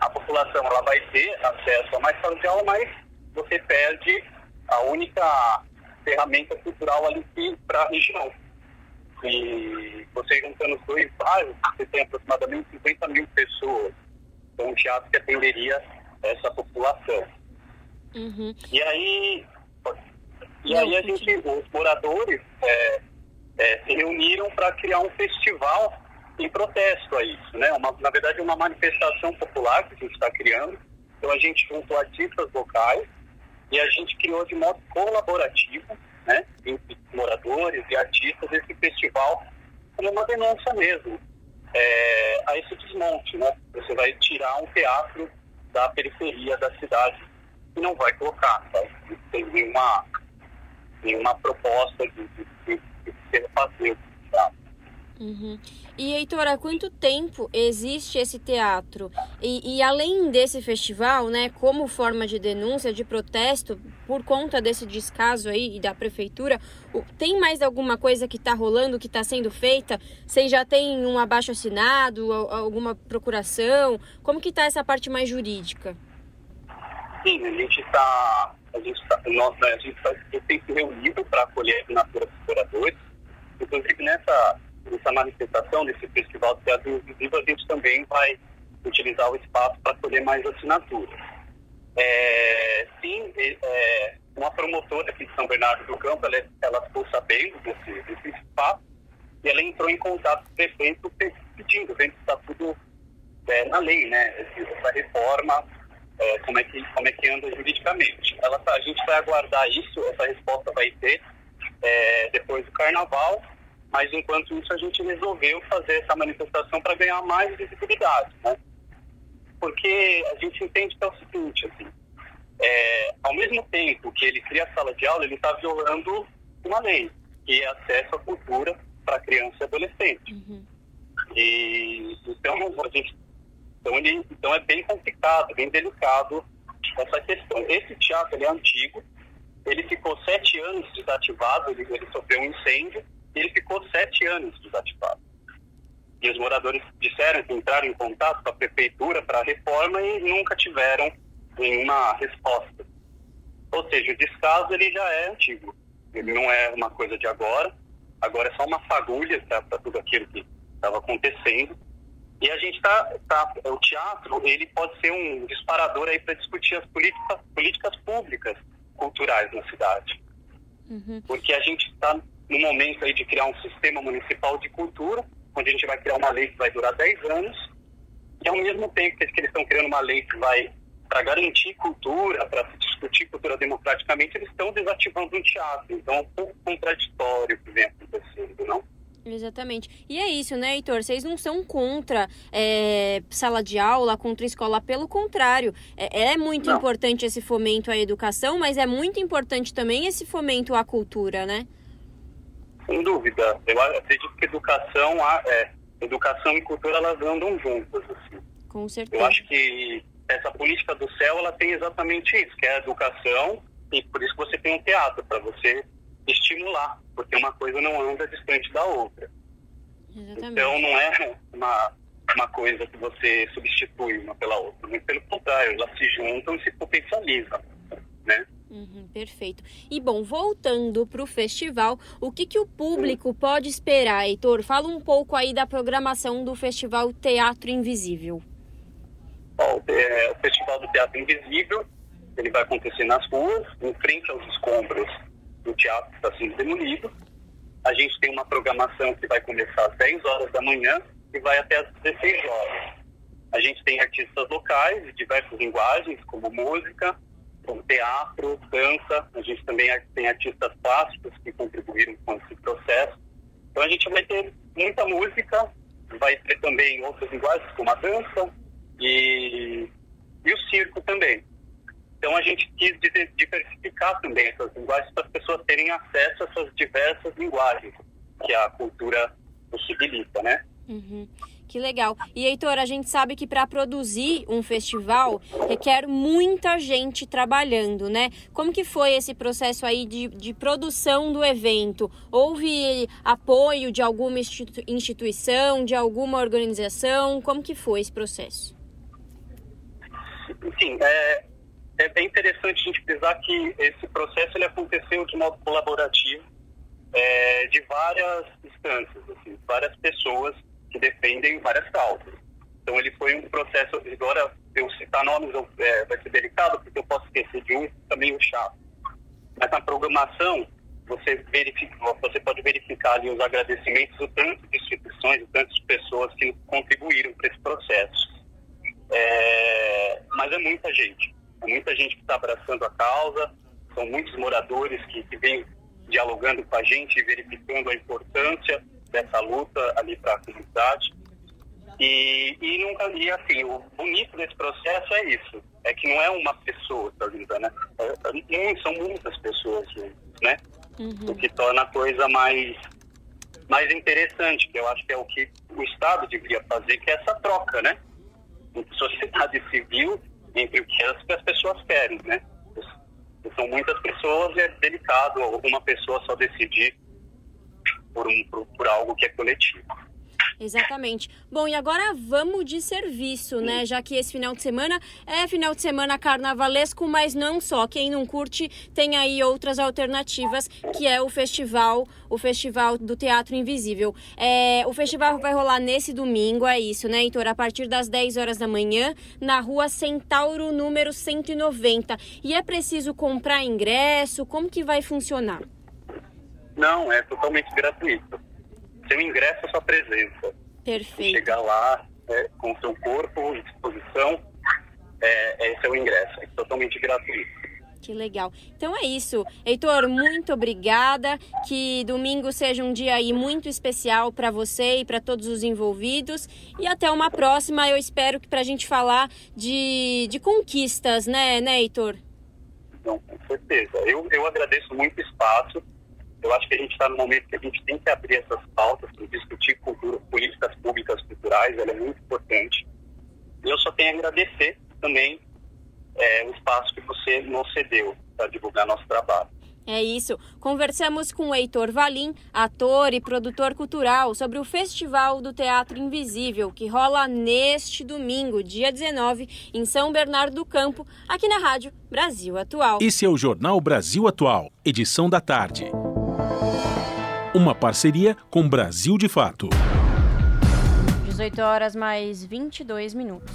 a população ela vai ter acesso a mais salas de aula, mas você perde a única ferramenta cultural ali para a região. E você juntando os dois bairros, você tem aproximadamente 50 mil pessoas. Então um teatro que atenderia essa população. Uhum. E aí e aí a gente, os moradores é, é, se reuniram para criar um festival em protesto a isso, né? Uma, na verdade, uma manifestação popular que a gente está criando. Então a gente juntou artistas locais e a gente criou de modo colaborativo, né? Entre moradores e artistas esse festival como uma denúncia mesmo é, a esse desmonte, né? Você vai tirar um teatro da periferia da cidade e não vai colocar, tá? Tem uma uma proposta de, de, de, de fazer. Tá? Uhum. E Heitor, há quanto tempo existe esse teatro? E, e, além desse festival, né, como forma de denúncia, de protesto, por conta desse descaso aí da prefeitura, tem mais alguma coisa que está rolando, que está sendo feita? Vocês já tem um abaixo assinado, alguma procuração? Como que está essa parte mais jurídica? Sim, a gente está a gente nós, a gente tá, tem se reunido para acolher a assinatura dos moradores. Inclusive, nessa, nessa manifestação, nesse festival de teatro inclusive, a gente também vai utilizar o espaço para acolher mais assinaturas. É, sim, é, uma promotora aqui de São Bernardo do Campo, ela, ela ficou sabendo desse, desse espaço e ela entrou em contato com o prefeito pedindo, vendo que está tudo é, na lei, né? Essa reforma é, como, é que, como é que anda juridicamente. Ela, tá, a gente vai aguardar isso, essa resposta vai ter é, depois do carnaval, mas enquanto isso a gente resolveu fazer essa manifestação para ganhar mais visibilidade, né? Porque a gente entende que é o seguinte, assim, é, ao mesmo tempo que ele cria a sala de aula, ele está violando uma lei, que é acesso à cultura para criança e adolescente. Uhum. E então a gente então, ele, então é bem complicado, bem delicado essa questão. Esse teatro ele é antigo, ele ficou sete anos desativado, ele, ele sofreu um incêndio, e ele ficou sete anos desativado. E os moradores disseram que entraram em contato com a prefeitura para a reforma e nunca tiveram nenhuma resposta. Ou seja, o descaso ele já é antigo, ele não é uma coisa de agora, agora é só uma fagulha para tudo aquilo que estava acontecendo. E a gente está, tá, o teatro, ele pode ser um disparador aí para discutir as políticas, políticas públicas culturais na cidade. Uhum. Porque a gente está no momento aí de criar um sistema municipal de cultura, onde a gente vai criar uma lei que vai durar 10 anos, e ao mesmo tempo que eles estão criando uma lei que vai para garantir cultura, para se discutir cultura democraticamente, eles estão desativando um teatro. Então é um pouco contraditório o que vem acontecendo, não? Exatamente. E é isso, né, Heitor? Vocês não são contra é, sala de aula, contra escola, pelo contrário. É, é muito não. importante esse fomento à educação, mas é muito importante também esse fomento à cultura, né? Sem dúvida. Eu acredito que educação, é, educação e cultura elas andam juntas. Assim. Com certeza. Eu acho que essa política do céu ela tem exatamente isso, que é a educação, e por isso que você tem um teatro, para você estimular, porque uma coisa não anda distante da outra. Exatamente. Então não é uma, uma coisa que você substitui uma pela outra, mas pelo contrário, elas se juntam e se potencializam, né? Uhum, perfeito. E bom, voltando para o festival, o que, que o público pode esperar, Heitor? Fala um pouco aí da programação do Festival Teatro Invisível. Bom, é, o Festival do Teatro Invisível, ele vai acontecer nas ruas, em frente aos escombros do teatro está sendo demolido. A gente tem uma programação que vai começar às 10 horas da manhã e vai até às 16 horas. A gente tem artistas locais de diversas linguagens, como música, como teatro, dança. A gente também tem artistas plásticos que contribuíram com esse processo. Então a gente vai ter muita música, vai ter também outras linguagens, como a dança e, e o circo também. Então a gente quis diversificar também essas linguagens para as pessoas terem acesso a essas diversas linguagens que a cultura possibilita, né? Uhum. Que legal. E Heitor, a gente sabe que para produzir um festival requer muita gente trabalhando, né? Como que foi esse processo aí de, de produção do evento? Houve apoio de alguma instituição, de alguma organização? Como que foi esse processo? Sim, é, é bem interessante a gente pensar que esse processo ele aconteceu de modo colaborativo é, de várias instâncias, assim, várias pessoas que defendem várias causas. Então ele foi um processo, agora eu citar nomes é, vai ser delicado porque eu posso esquecer de um também o chato. Mas na programação você verifica, você pode verificar ali os agradecimentos do tanto de instituições, do tanto de pessoas que contribuíram para esse processo. É, mas é muita gente muita gente que está abraçando a causa, são muitos moradores que, que vêm dialogando com a gente e verificando a importância dessa luta ali para a comunidade. E, e, nunca, e assim, o bonito desse processo é isso, é que não é uma pessoa ajudando, né? É, é, são muitas pessoas né? Uhum. O que torna a coisa mais, mais interessante, que eu acho que é o que o Estado deveria fazer, que é essa troca, né? Sociedade civil entre o que as, que as pessoas querem, né? São muitas pessoas e é delicado uma pessoa só decidir por, um, por, por algo que é coletivo. Exatamente. Bom, e agora vamos de serviço, né? Já que esse final de semana é final de semana carnavalesco, mas não só. Quem não curte tem aí outras alternativas, que é o festival, o festival do Teatro Invisível. É, o festival vai rolar nesse domingo, é isso, né, Heitor? A partir das 10 horas da manhã, na rua Centauro, número 190. E é preciso comprar ingresso? Como que vai funcionar? Não, é totalmente gratuito seu ingresso, a sua presença. Perfeito. Chegar lá é, com o seu corpo em disposição, é, esse é o ingresso, é totalmente gratuito. Que legal. Então é isso. Heitor, muito obrigada. Que domingo seja um dia aí muito especial para você e para todos os envolvidos. E até uma próxima. Eu espero que para a gente falar de, de conquistas, né, né, Heitor? Não, com certeza. Eu, eu agradeço muito o espaço. Eu acho que a gente está no momento que a gente tem que abrir essas pautas para discutir cultura, políticas públicas culturais, ela é muito importante. E eu só tenho a agradecer também é, o espaço que você nos cedeu para divulgar nosso trabalho. É isso. Conversamos com o Heitor Valim, ator e produtor cultural, sobre o Festival do Teatro Invisível, que rola neste domingo, dia 19, em São Bernardo do Campo, aqui na Rádio Brasil Atual. Esse é o Jornal Brasil Atual, edição da tarde. Uma parceria com Brasil de Fato. 18 horas mais 22 minutos.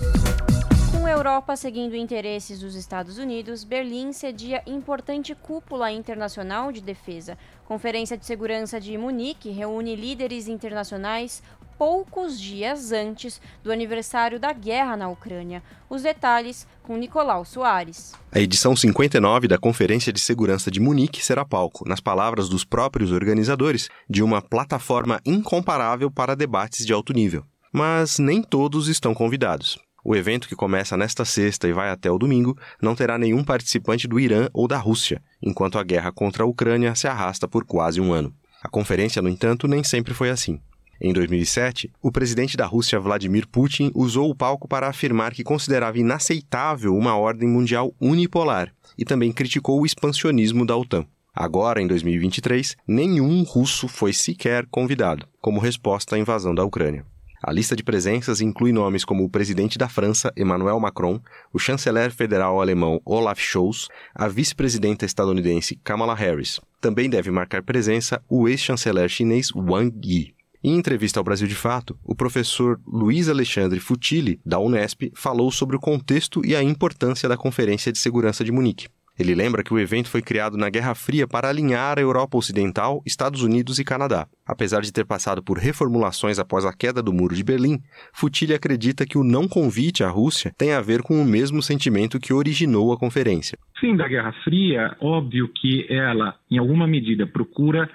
Com a Europa seguindo interesses dos Estados Unidos, Berlim cedia importante cúpula internacional de defesa. Conferência de Segurança de Munique reúne líderes internacionais poucos dias antes do aniversário da guerra na Ucrânia. Os detalhes com Nicolau Soares. A edição 59 da Conferência de Segurança de Munique será palco, nas palavras dos próprios organizadores, de uma plataforma incomparável para debates de alto nível. Mas nem todos estão convidados. O evento, que começa nesta sexta e vai até o domingo, não terá nenhum participante do Irã ou da Rússia, enquanto a guerra contra a Ucrânia se arrasta por quase um ano. A conferência, no entanto, nem sempre foi assim. Em 2007, o presidente da Rússia, Vladimir Putin, usou o palco para afirmar que considerava inaceitável uma ordem mundial unipolar e também criticou o expansionismo da OTAN. Agora, em 2023, nenhum russo foi sequer convidado, como resposta à invasão da Ucrânia. A lista de presenças inclui nomes como o presidente da França, Emmanuel Macron, o chanceler federal alemão Olaf Scholz, a vice-presidenta estadunidense Kamala Harris. Também deve marcar presença o ex-chanceler chinês Wang Yi. Em entrevista ao Brasil de Fato, o professor Luiz Alexandre Futili, da Unesp, falou sobre o contexto e a importância da Conferência de Segurança de Munique. Ele lembra que o evento foi criado na Guerra Fria para alinhar a Europa Ocidental, Estados Unidos e Canadá. Apesar de ter passado por reformulações após a queda do Muro de Berlim, Futile acredita que o não convite à Rússia tem a ver com o mesmo sentimento que originou a conferência. Fim da Guerra Fria, óbvio que ela, em alguma medida, procura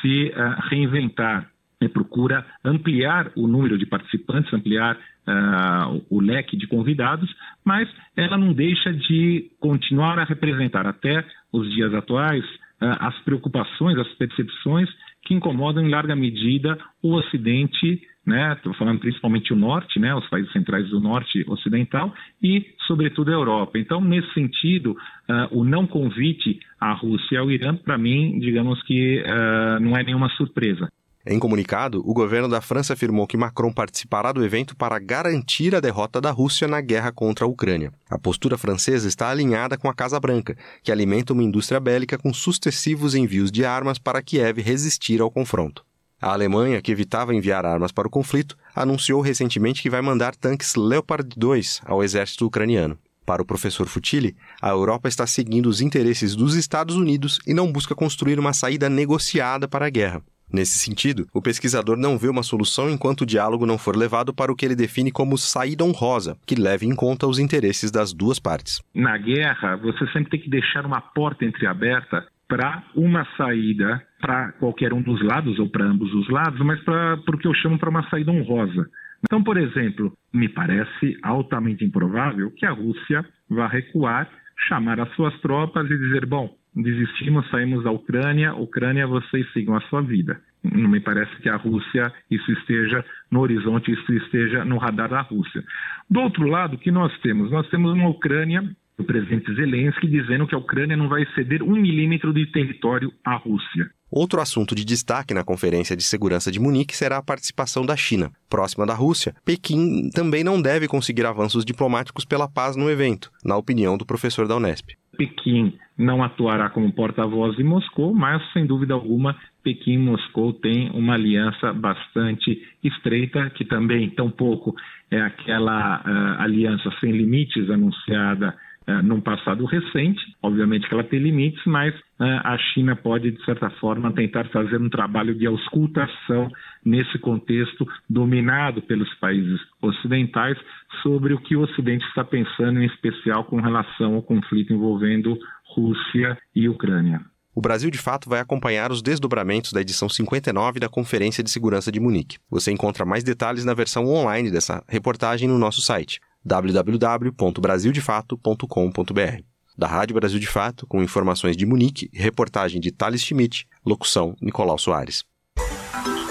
se uh, reinventar, né, procura ampliar o número de participantes, ampliar uh, o leque de convidados, mas ela não deixa de continuar a representar até os dias atuais uh, as preocupações, as percepções que incomodam em larga medida o Ocidente, né? Estou falando principalmente o Norte, né? Os países centrais do Norte Ocidental e, sobretudo, a Europa. Então, nesse sentido, uh, o não convite à Rússia e ao Irã, para mim, digamos que uh, não é nenhuma surpresa. Em comunicado, o governo da França afirmou que Macron participará do evento para garantir a derrota da Rússia na guerra contra a Ucrânia. A postura francesa está alinhada com a Casa Branca, que alimenta uma indústria bélica com sucessivos envios de armas para Kiev resistir ao confronto. A Alemanha, que evitava enviar armas para o conflito, anunciou recentemente que vai mandar tanques Leopard 2 ao exército ucraniano. Para o professor Futili, a Europa está seguindo os interesses dos Estados Unidos e não busca construir uma saída negociada para a guerra. Nesse sentido, o pesquisador não vê uma solução enquanto o diálogo não for levado para o que ele define como saída honrosa, que leve em conta os interesses das duas partes. Na guerra, você sempre tem que deixar uma porta entreaberta para uma saída para qualquer um dos lados ou para ambos os lados, mas para o que eu chamo para uma saída honrosa. Então, por exemplo, me parece altamente improvável que a Rússia vá recuar, chamar as suas tropas e dizer: bom, desistimos, saímos da Ucrânia, Ucrânia, vocês sigam a sua vida. Não me parece que a Rússia, isso esteja no horizonte, isso esteja no radar da Rússia. Do outro lado, o que nós temos? Nós temos uma Ucrânia, o presidente Zelensky, dizendo que a Ucrânia não vai ceder um milímetro de território à Rússia. Outro assunto de destaque na Conferência de Segurança de Munique será a participação da China. Próxima da Rússia, Pequim também não deve conseguir avanços diplomáticos pela paz no evento, na opinião do professor da Unesp. Pequim não atuará como porta-voz de Moscou, mas, sem dúvida alguma, Pequim e Moscou têm uma aliança bastante estreita, que também, tampouco, é aquela uh, aliança sem limites anunciada num passado recente. Obviamente que ela tem limites, mas uh, a China pode, de certa forma, tentar fazer um trabalho de auscultação nesse contexto dominado pelos países ocidentais sobre o que o Ocidente está pensando, em especial com relação ao conflito envolvendo Rússia e Ucrânia. O Brasil de Fato vai acompanhar os desdobramentos da edição 59 da Conferência de Segurança de Munique. Você encontra mais detalhes na versão online dessa reportagem no nosso site www.brasildefato.com.br. Da Rádio Brasil de Fato, com informações de Munique, reportagem de Thales Schmidt, locução Nicolau Soares.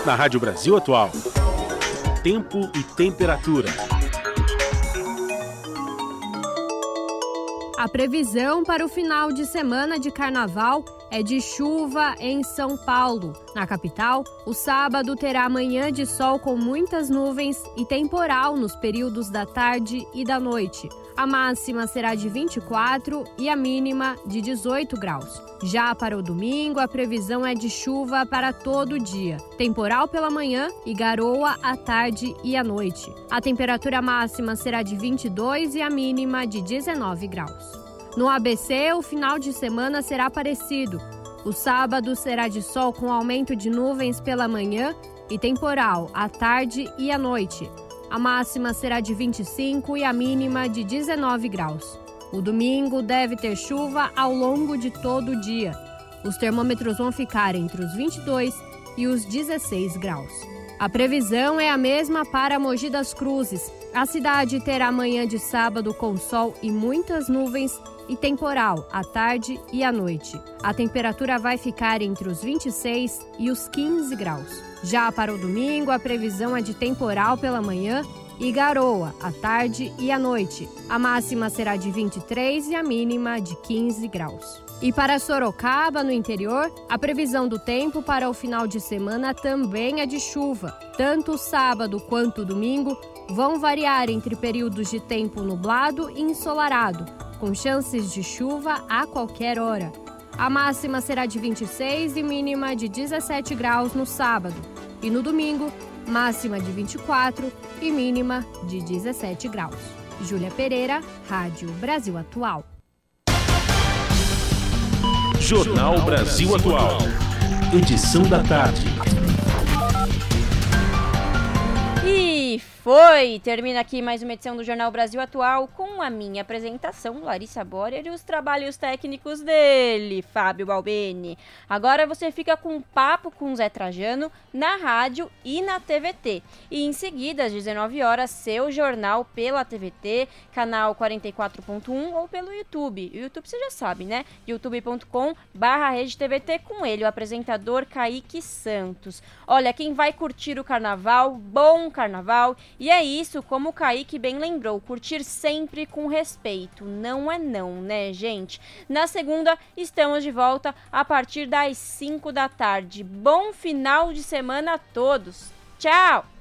Na Rádio Brasil Atual, tempo e temperatura. A previsão para o final de semana de carnaval é de chuva em São Paulo. Na capital, o sábado terá manhã de sol com muitas nuvens e temporal nos períodos da tarde e da noite. A máxima será de 24 e a mínima de 18 graus. Já para o domingo, a previsão é de chuva para todo o dia, temporal pela manhã e garoa à tarde e à noite. A temperatura máxima será de 22 e a mínima de 19 graus. No ABC, o final de semana será parecido. O sábado será de sol com aumento de nuvens pela manhã e temporal à tarde e à noite. A máxima será de 25 e a mínima de 19 graus. O domingo deve ter chuva ao longo de todo o dia. Os termômetros vão ficar entre os 22 e os 16 graus. A previsão é a mesma para Mogi das Cruzes. A cidade terá manhã de sábado com sol e muitas nuvens e temporal à tarde e à noite. A temperatura vai ficar entre os 26 e os 15 graus. Já para o domingo, a previsão é de temporal pela manhã e garoa à tarde e à noite. A máxima será de 23 e a mínima de 15 graus. E para Sorocaba, no interior, a previsão do tempo para o final de semana também é de chuva. Tanto sábado quanto domingo vão variar entre períodos de tempo nublado e ensolarado, com chances de chuva a qualquer hora. A máxima será de 26 e mínima de 17 graus no sábado. E no domingo, máxima de 24 e mínima de 17 graus. Júlia Pereira, Rádio Brasil Atual. Jornal Brasil Atual. Edição da tarde. Foi! Termina aqui mais uma edição do Jornal Brasil Atual com a minha apresentação, Larissa Borer, e os trabalhos técnicos dele, Fábio Balbeni. Agora você fica com um papo com Zé Trajano na rádio e na TVT. E em seguida, às 19 horas, seu jornal pela TVT, canal 44.1 ou pelo YouTube. O YouTube você já sabe, né? youtube.com barra TVT com ele, o apresentador Kaique Santos. Olha, quem vai curtir o carnaval, bom carnaval e é isso, como o Kaique bem lembrou, curtir sempre com respeito. Não é não, né, gente? Na segunda, estamos de volta a partir das 5 da tarde. Bom final de semana a todos. Tchau!